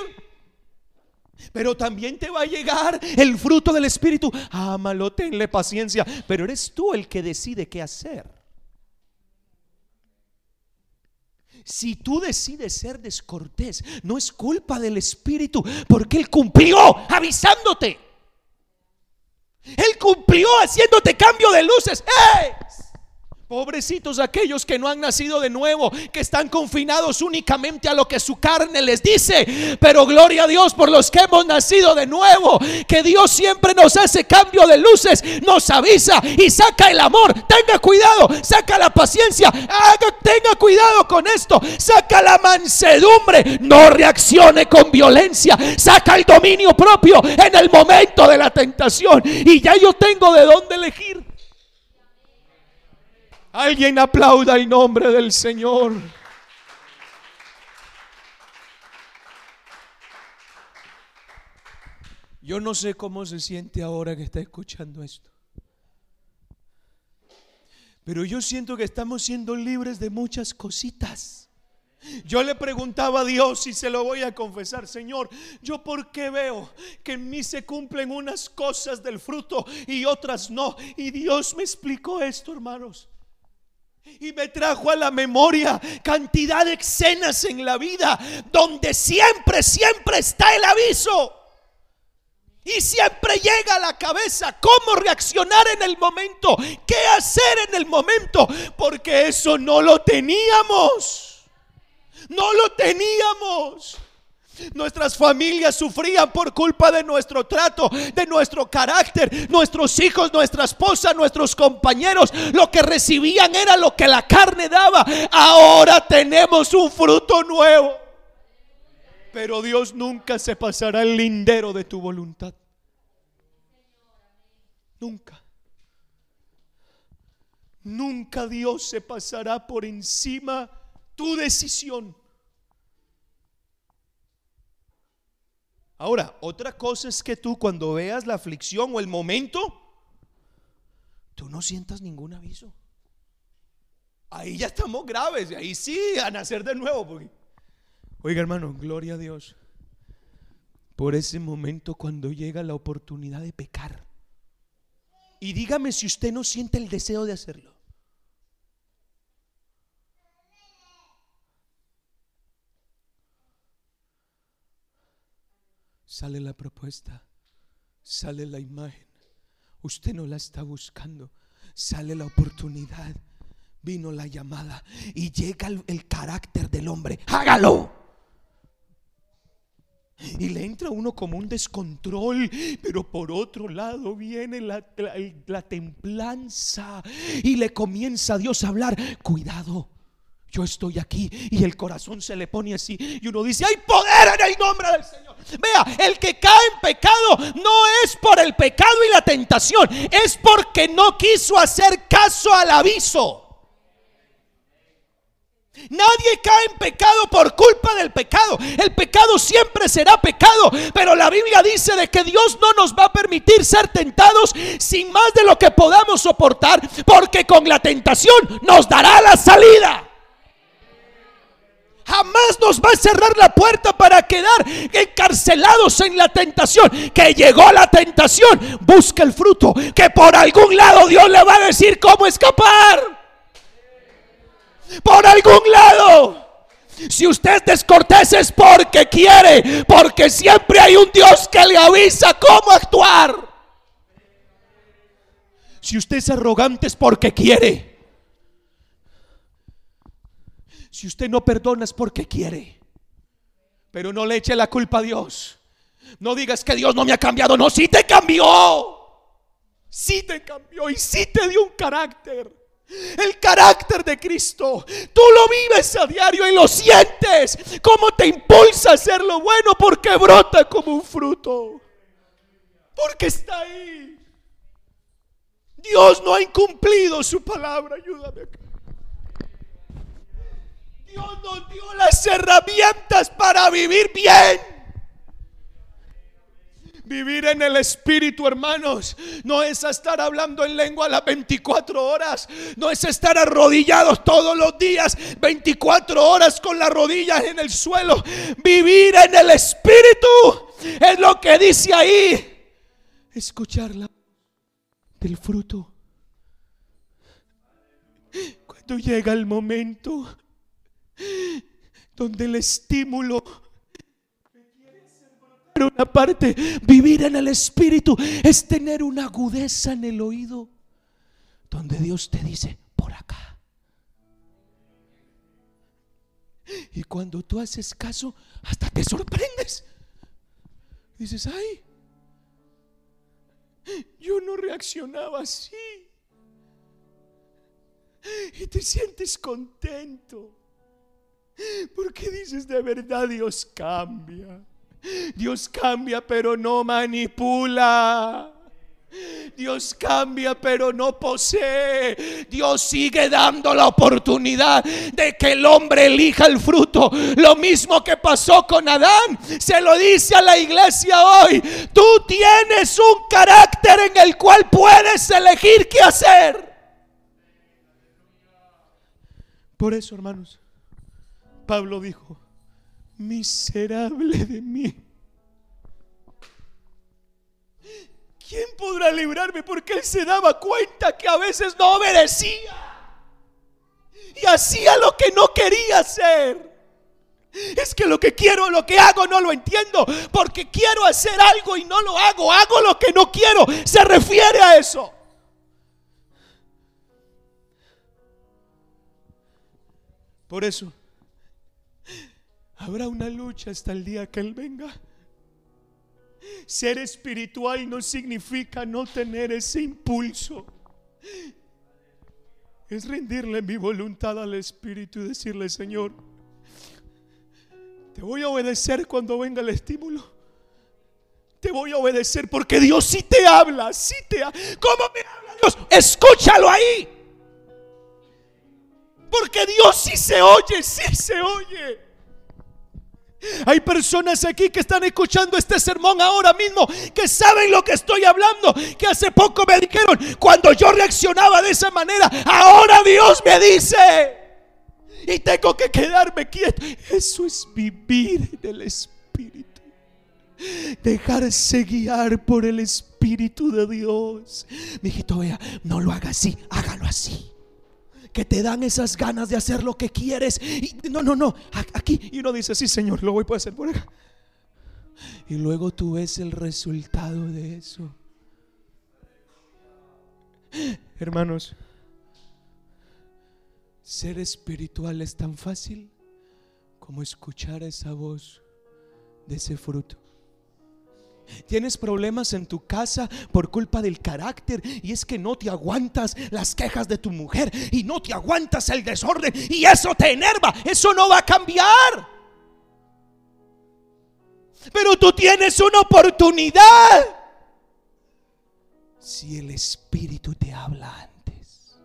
pero también te va a llegar el fruto del Espíritu. Ámalo, tenle paciencia. Pero eres tú el que decide qué hacer. Si tú decides ser descortés, no es culpa del Espíritu, porque Él cumplió avisándote. Él cumplió haciéndote cambio de luces. ¡Eh! Pobrecitos aquellos que no han nacido de nuevo, que están confinados únicamente a lo que su carne les dice. Pero gloria a Dios por los que hemos nacido de nuevo, que Dios siempre nos hace cambio de luces, nos avisa y saca el amor. Tenga cuidado, saca la paciencia, haga, tenga cuidado con esto, saca la mansedumbre, no reaccione con violencia, saca el dominio propio en el momento de la tentación. Y ya yo tengo de dónde elegir. Alguien aplauda el nombre del Señor. Yo no sé cómo se siente ahora que está escuchando esto. Pero yo siento que estamos siendo libres de muchas cositas. Yo le preguntaba a Dios y se lo voy a confesar, Señor, yo por qué veo que en mí se cumplen unas cosas del fruto y otras no. Y Dios me explicó esto, hermanos. Y me trajo a la memoria cantidad de escenas en la vida donde siempre, siempre está el aviso. Y siempre llega a la cabeza cómo reaccionar en el momento, qué hacer en el momento, porque eso no lo teníamos. No lo teníamos. Nuestras familias sufrían por culpa de nuestro trato, de nuestro carácter. Nuestros hijos, nuestra esposa, nuestros compañeros, lo que recibían era lo que la carne daba. Ahora tenemos un fruto nuevo. Pero Dios nunca se pasará el lindero de tu voluntad. Nunca. Nunca Dios se pasará por encima tu decisión. Ahora, otra cosa es que tú cuando veas la aflicción o el momento, tú no sientas ningún aviso. Ahí ya estamos graves, ahí sí, a nacer de nuevo. Oiga hermano, gloria a Dios. Por ese momento cuando llega la oportunidad de pecar. Y dígame si usted no siente el deseo de hacerlo. Sale la propuesta, sale la imagen. Usted no la está buscando, sale la oportunidad, vino la llamada y llega el, carácter del hombre. Hágalo. Y le entra uno como un descontrol, pero por otro lado viene la, la, la templanza y le comienza a Dios a hablar. Cuidado, yo estoy aquí y el corazón se le pone así y uno dice, hay poder en el nombre del Señor. Vea, el que cae en pecado no es por el pecado y la tentación, es porque no quiso hacer caso al aviso. Nadie cae en pecado por culpa del pecado. El pecado siempre será pecado. Pero la Biblia dice de que Dios no nos va a permitir ser tentados sin más de lo que podamos soportar. Porque con la tentación nos dará la salida. Jamás nos va a cerrar la puerta para quedar encarcelados en la tentación. Que llegó la tentación, busca el fruto. Que por algún lado Dios le va a decir cómo escapar. Por algún lado. Si usted es descortés es porque quiere, porque siempre hay un Dios que le avisa cómo actuar. Si usted es arrogante es porque quiere. Si usted no perdona es porque quiere. Pero no le eche la culpa a Dios. No digas que Dios no me ha cambiado. No, sí te cambió. Sí te cambió y sí te dio un carácter. El carácter de Cristo. Tú lo vives a diario y lo sientes. Cómo te impulsa a hacer lo bueno porque brota como un fruto. Porque está ahí. Dios no ha incumplido su palabra. Ayúdame. Dios nos dio las herramientas para vivir bien. Vivir en el Espíritu, hermanos, no es estar hablando en lengua las 24 horas, no es estar arrodillados todos los días, 24 horas con las rodillas en el suelo. Vivir en el Espíritu es lo que dice ahí. Escuchar la del fruto. Cuando llega el momento donde el estímulo una parte, vivir en el Espíritu es tener una agudeza en el oído, donde Dios te dice, por acá. Y cuando tú haces caso, hasta te sorprendes. Dices, ay, yo no reaccionaba así. Y te sientes contento. Porque dices, de verdad Dios cambia. Dios cambia pero no manipula. Dios cambia pero no posee. Dios sigue dando la oportunidad de que el hombre elija el fruto. Lo mismo que pasó con Adán. Se lo dice a la iglesia hoy. Tú tienes un carácter en el cual puedes elegir qué hacer. Por eso, hermanos, Pablo dijo, miserable de mí. ¿Quién podrá librarme? Porque él se daba cuenta que a veces no obedecía y hacía lo que no quería hacer. Es que lo que quiero, lo que hago no lo entiendo, porque quiero hacer algo y no lo hago, hago lo que no quiero. Se refiere a eso. Por eso, Habrá una lucha hasta el día que Él venga. Ser espiritual no significa no tener ese impulso. Es rendirle mi voluntad al Espíritu y decirle, Señor, te voy a obedecer cuando venga el estímulo. Te voy a obedecer porque Dios sí te habla, sí te habla. ¿Cómo me habla Dios? Escúchalo ahí. Porque Dios sí se oye, sí se oye. Hay personas aquí que están escuchando este sermón ahora mismo, que saben lo que estoy hablando, que hace poco me dijeron, cuando yo reaccionaba de esa manera, ahora Dios me dice, y tengo que quedarme quieto. Eso es vivir en el Espíritu. Dejarse guiar por el Espíritu de Dios. Mijito, vea, no lo haga así, hágalo así que te dan esas ganas de hacer lo que quieres. Y, no, no, no, aquí. Y uno dice, sí, Señor, lo voy a hacer por acá. Y luego tú ves el resultado de eso. Hermanos, ser espiritual es tan fácil como escuchar esa voz de ese fruto. Tienes problemas en tu casa por culpa del carácter y es que no te aguantas las quejas de tu mujer y no te aguantas el desorden y eso te enerva. Eso no va a cambiar. Pero tú tienes una oportunidad. Si el Espíritu te habla antes.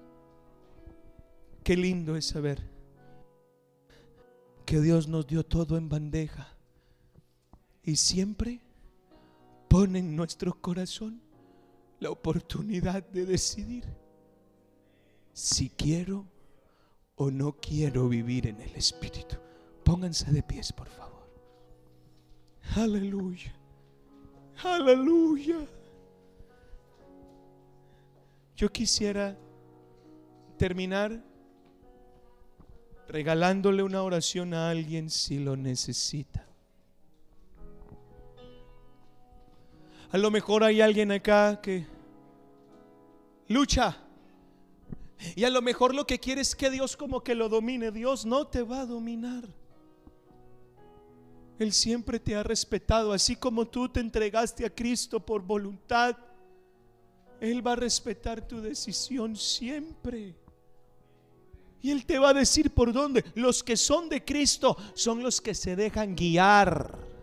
Qué lindo es saber que Dios nos dio todo en bandeja. Y siempre pone en nuestro corazón la oportunidad de decidir si quiero o no quiero vivir en el Espíritu. Pónganse de pies, por favor. Aleluya. Aleluya. Yo quisiera terminar regalándole una oración a alguien si lo necesita. A lo mejor hay alguien acá que lucha. Y a lo mejor lo que quiere es que Dios como que lo domine. Dios no te va a dominar. Él siempre te ha respetado, así como tú te entregaste a Cristo por voluntad. Él va a respetar tu decisión siempre. Y Él te va a decir por dónde. Los que son de Cristo son los que se dejan guiar.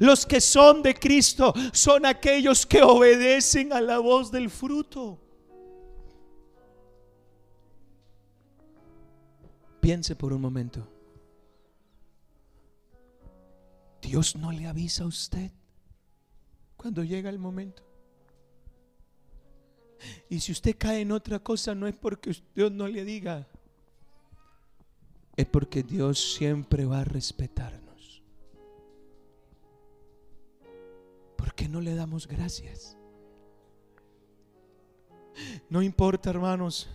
Los que son de Cristo son aquellos que obedecen a la voz del fruto. Piense por un momento. Dios no le avisa a usted cuando llega el momento. Y si usted cae en otra cosa, no es porque Dios no le diga, es porque Dios siempre va a respetarnos. ¿Por qué no le damos gracias? No importa, hermanos.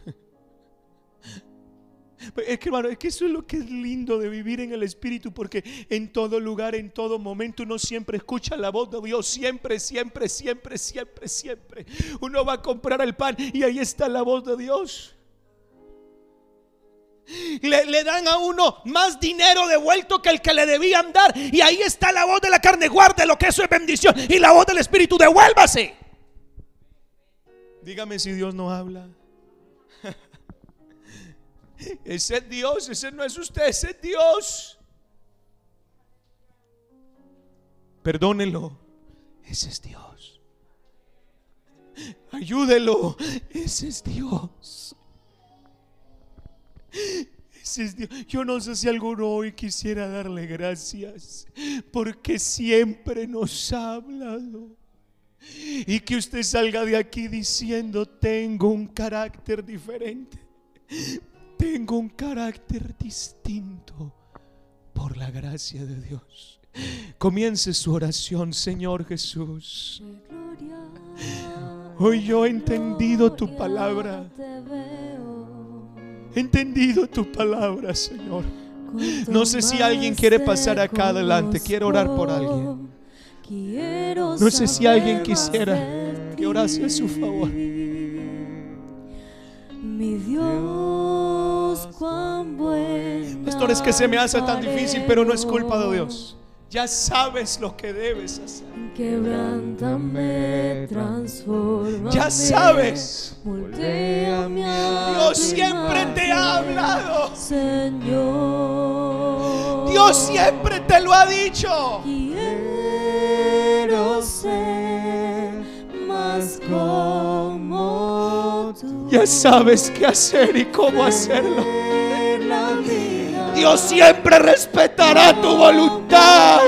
Es que, hermano, es que eso es lo que es lindo de vivir en el Espíritu, porque en todo lugar, en todo momento, uno siempre escucha la voz de Dios, siempre, siempre, siempre, siempre, siempre. Uno va a comprar el pan y ahí está la voz de Dios. Le, dan a uno más dinero devuelto que el que le debían dar. Y ahí está la voz de la carne, guarde lo que eso es bendición. Y la voz del Espíritu, devuélvase. Dígame si Dios no habla. [LAUGHS] Ese es Dios, ese no es usted, ese es Dios. Perdónelo, ese es Dios. Ayúdelo, ese es Dios. Ese es Dios. Yo no sé si alguno hoy quisiera darle gracias porque siempre nos ha hablado. Y que usted salga de aquí diciendo, tengo un carácter diferente tengo un carácter distinto por la gracia de Dios. Comience su oración, Señor Jesús. Hoy yo he entendido tu palabra. Entendido tu palabra, Señor. No sé si alguien quiere pasar acá adelante. Quiero orar por alguien. No sé si alguien quisiera que orase a su favor. Mi Dios, cuán bueno. Pastor, es que se me hace tan difícil, pero no es culpa de Dios. Ya sabes lo que debes hacer. Quebrántame, transforma. Ya sabes. Dios siempre te ha hablado. Señor. Dios siempre te lo ha dicho. Quiero ser más como tú. Ya sabes qué hacer y cómo hacerlo. Dios siempre respetará tu voluntad.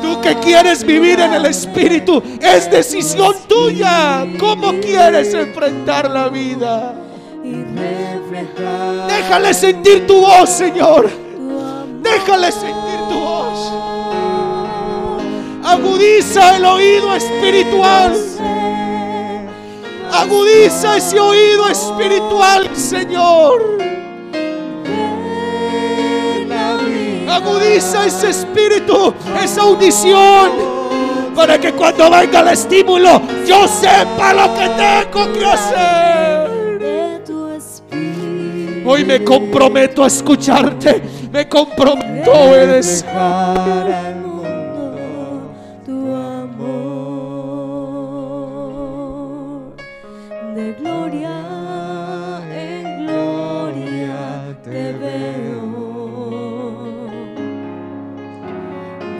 Tú que quieres vivir en el Espíritu, es decisión tuya. ¿Cómo quieres enfrentar la vida? Déjale sentir tu voz, Señor. Déjale sentir tu voz. Agudiza el oído espiritual. Agudiza ese oído espiritual, Señor. Agudiza ese espíritu, esa audición, para que cuando venga el estímulo, yo sepa lo que tengo que hacer. Hoy me comprometo a escucharte, me comprometo a obedecer. De gloria en gloria te veo.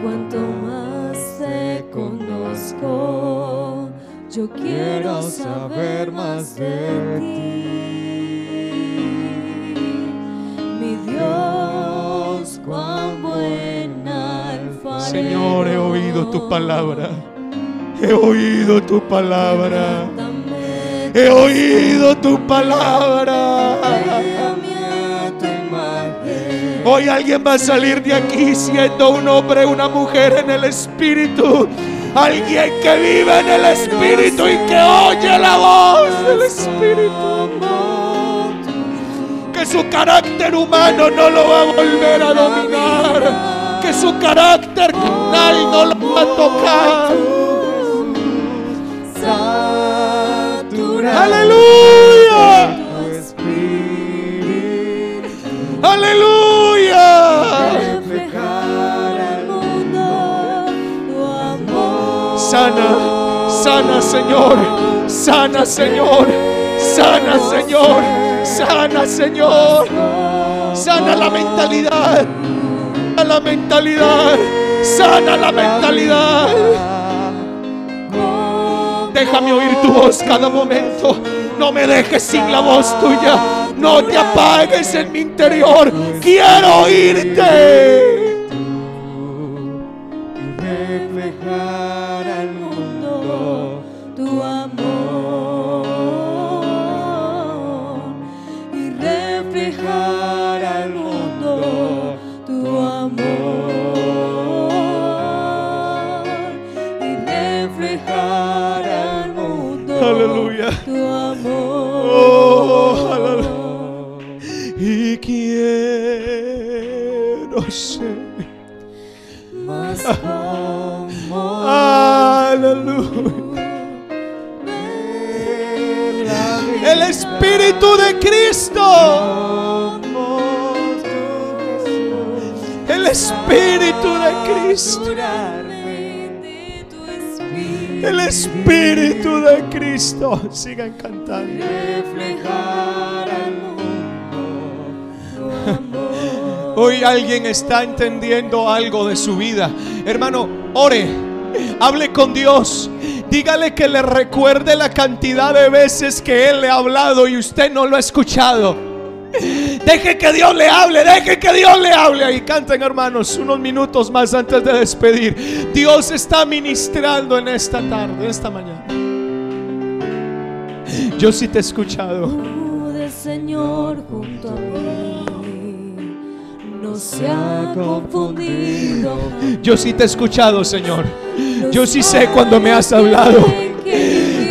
Cuanto más te conozco, yo quiero saber más de ti. Mi Dios, cuán buena alfarero. Señor, he oído tu palabra. He oído tu palabra. He oído tu palabra. Hoy alguien va a salir de aquí siendo un hombre, una mujer en el espíritu. Alguien que vive en el espíritu y que oye la voz del espíritu. Que su carácter humano no lo va a volver a dominar. Que su carácter carnal no lo va a tocar. Aleluya. Aleluya. Sana, sana Señor, sana Señor, sana Señor, sana Señor, sana la mentalidad, sana la mentalidad, sana la mentalidad. Déjame oír tu voz cada momento. No me dejes sin la voz tuya. No te apagues en mi interior. Quiero oírte. Aleluya. El Espíritu de Cristo. El Espíritu de Cristo. El Espíritu de Cristo. Sigan cantando. Hoy alguien está entendiendo algo de su vida. Hermano, ore, hable con Dios. Dígale que le recuerde la cantidad de veces que Él le ha hablado y usted no lo ha escuchado. Deje que Dios le hable, deje que Dios le hable. Y canten hermanos unos minutos más antes de despedir. Dios está ministrando en esta tarde, esta mañana. Yo sí te he escuchado. Señor, junto a se ha confundido. Yo sí te he escuchado, Señor. Yo sí sé cuando me has hablado.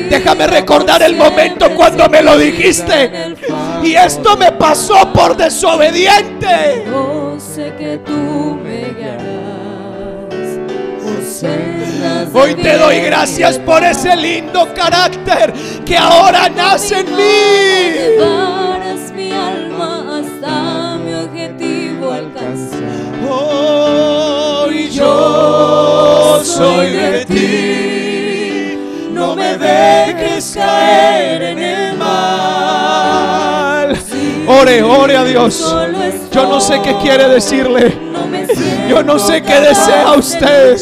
Déjame recordar el momento cuando me lo dijiste. Y esto me pasó por desobediente. Sé que tú me Hoy te doy gracias por ese lindo carácter que ahora nace en mí. Yo soy de ti. No me dejes caer en el mal. Ore, ore a Dios. Yo no sé qué quiere decirle. Yo no sé qué desea usted.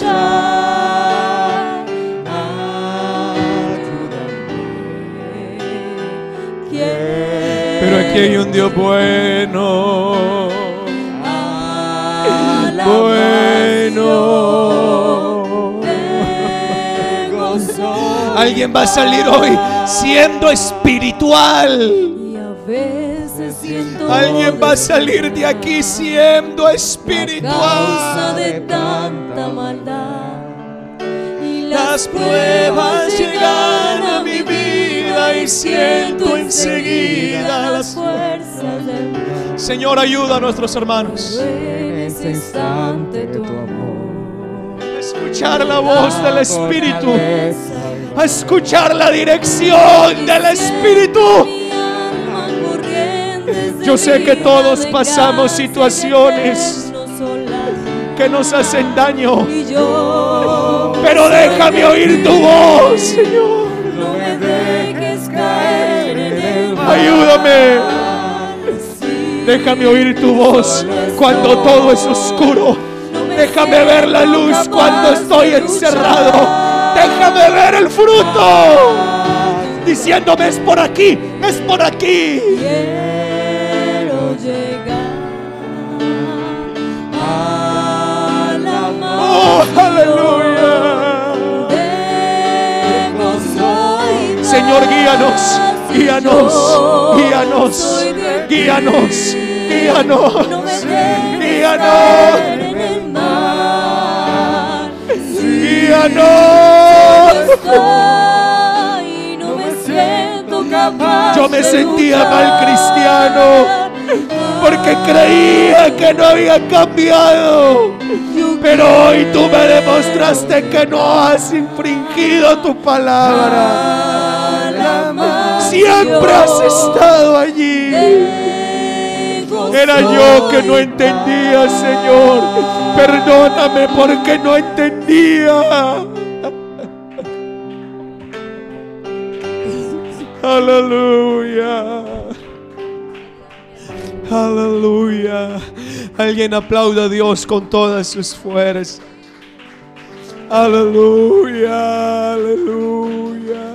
Pero aquí hay un Dios bueno. Bueno. Alguien va a salir hoy siendo espiritual. y a veces siento Alguien va a salir de aquí siendo causa espiritual. de tanta maldad y Las pruebas llegan a mi vida y siento enseguida las fuerzas del. Señor, ayuda a nuestros hermanos En ese instante tu amor escuchar la voz del Espíritu, a escuchar la dirección del Espíritu. Yo sé que todos pasamos situaciones que nos hacen daño, pero déjame oír tu voz, Señor. Ayúdame. Déjame oír tu voz cuando todo es oscuro. Déjame ver la luz cuando estoy encerrado. Déjame ver el fruto. Diciéndome es por aquí, es por aquí. Quiero llegar a la Oh, aleluya. Señor, guíanos, guíanos, guíanos, guíanos, guíanos, guíanos, guíanos. Estoy, no me siento capaz Yo me sentía mal cristiano porque creía que no había cambiado. Pero hoy tú me demostraste que no has infringido tu palabra. Siempre has estado allí. Era yo que no entendía, Señor. Perdóname porque no entendía. Aleluya. Aleluya. Alguien aplauda a Dios con todas sus fuerzas. Aleluya, aleluya.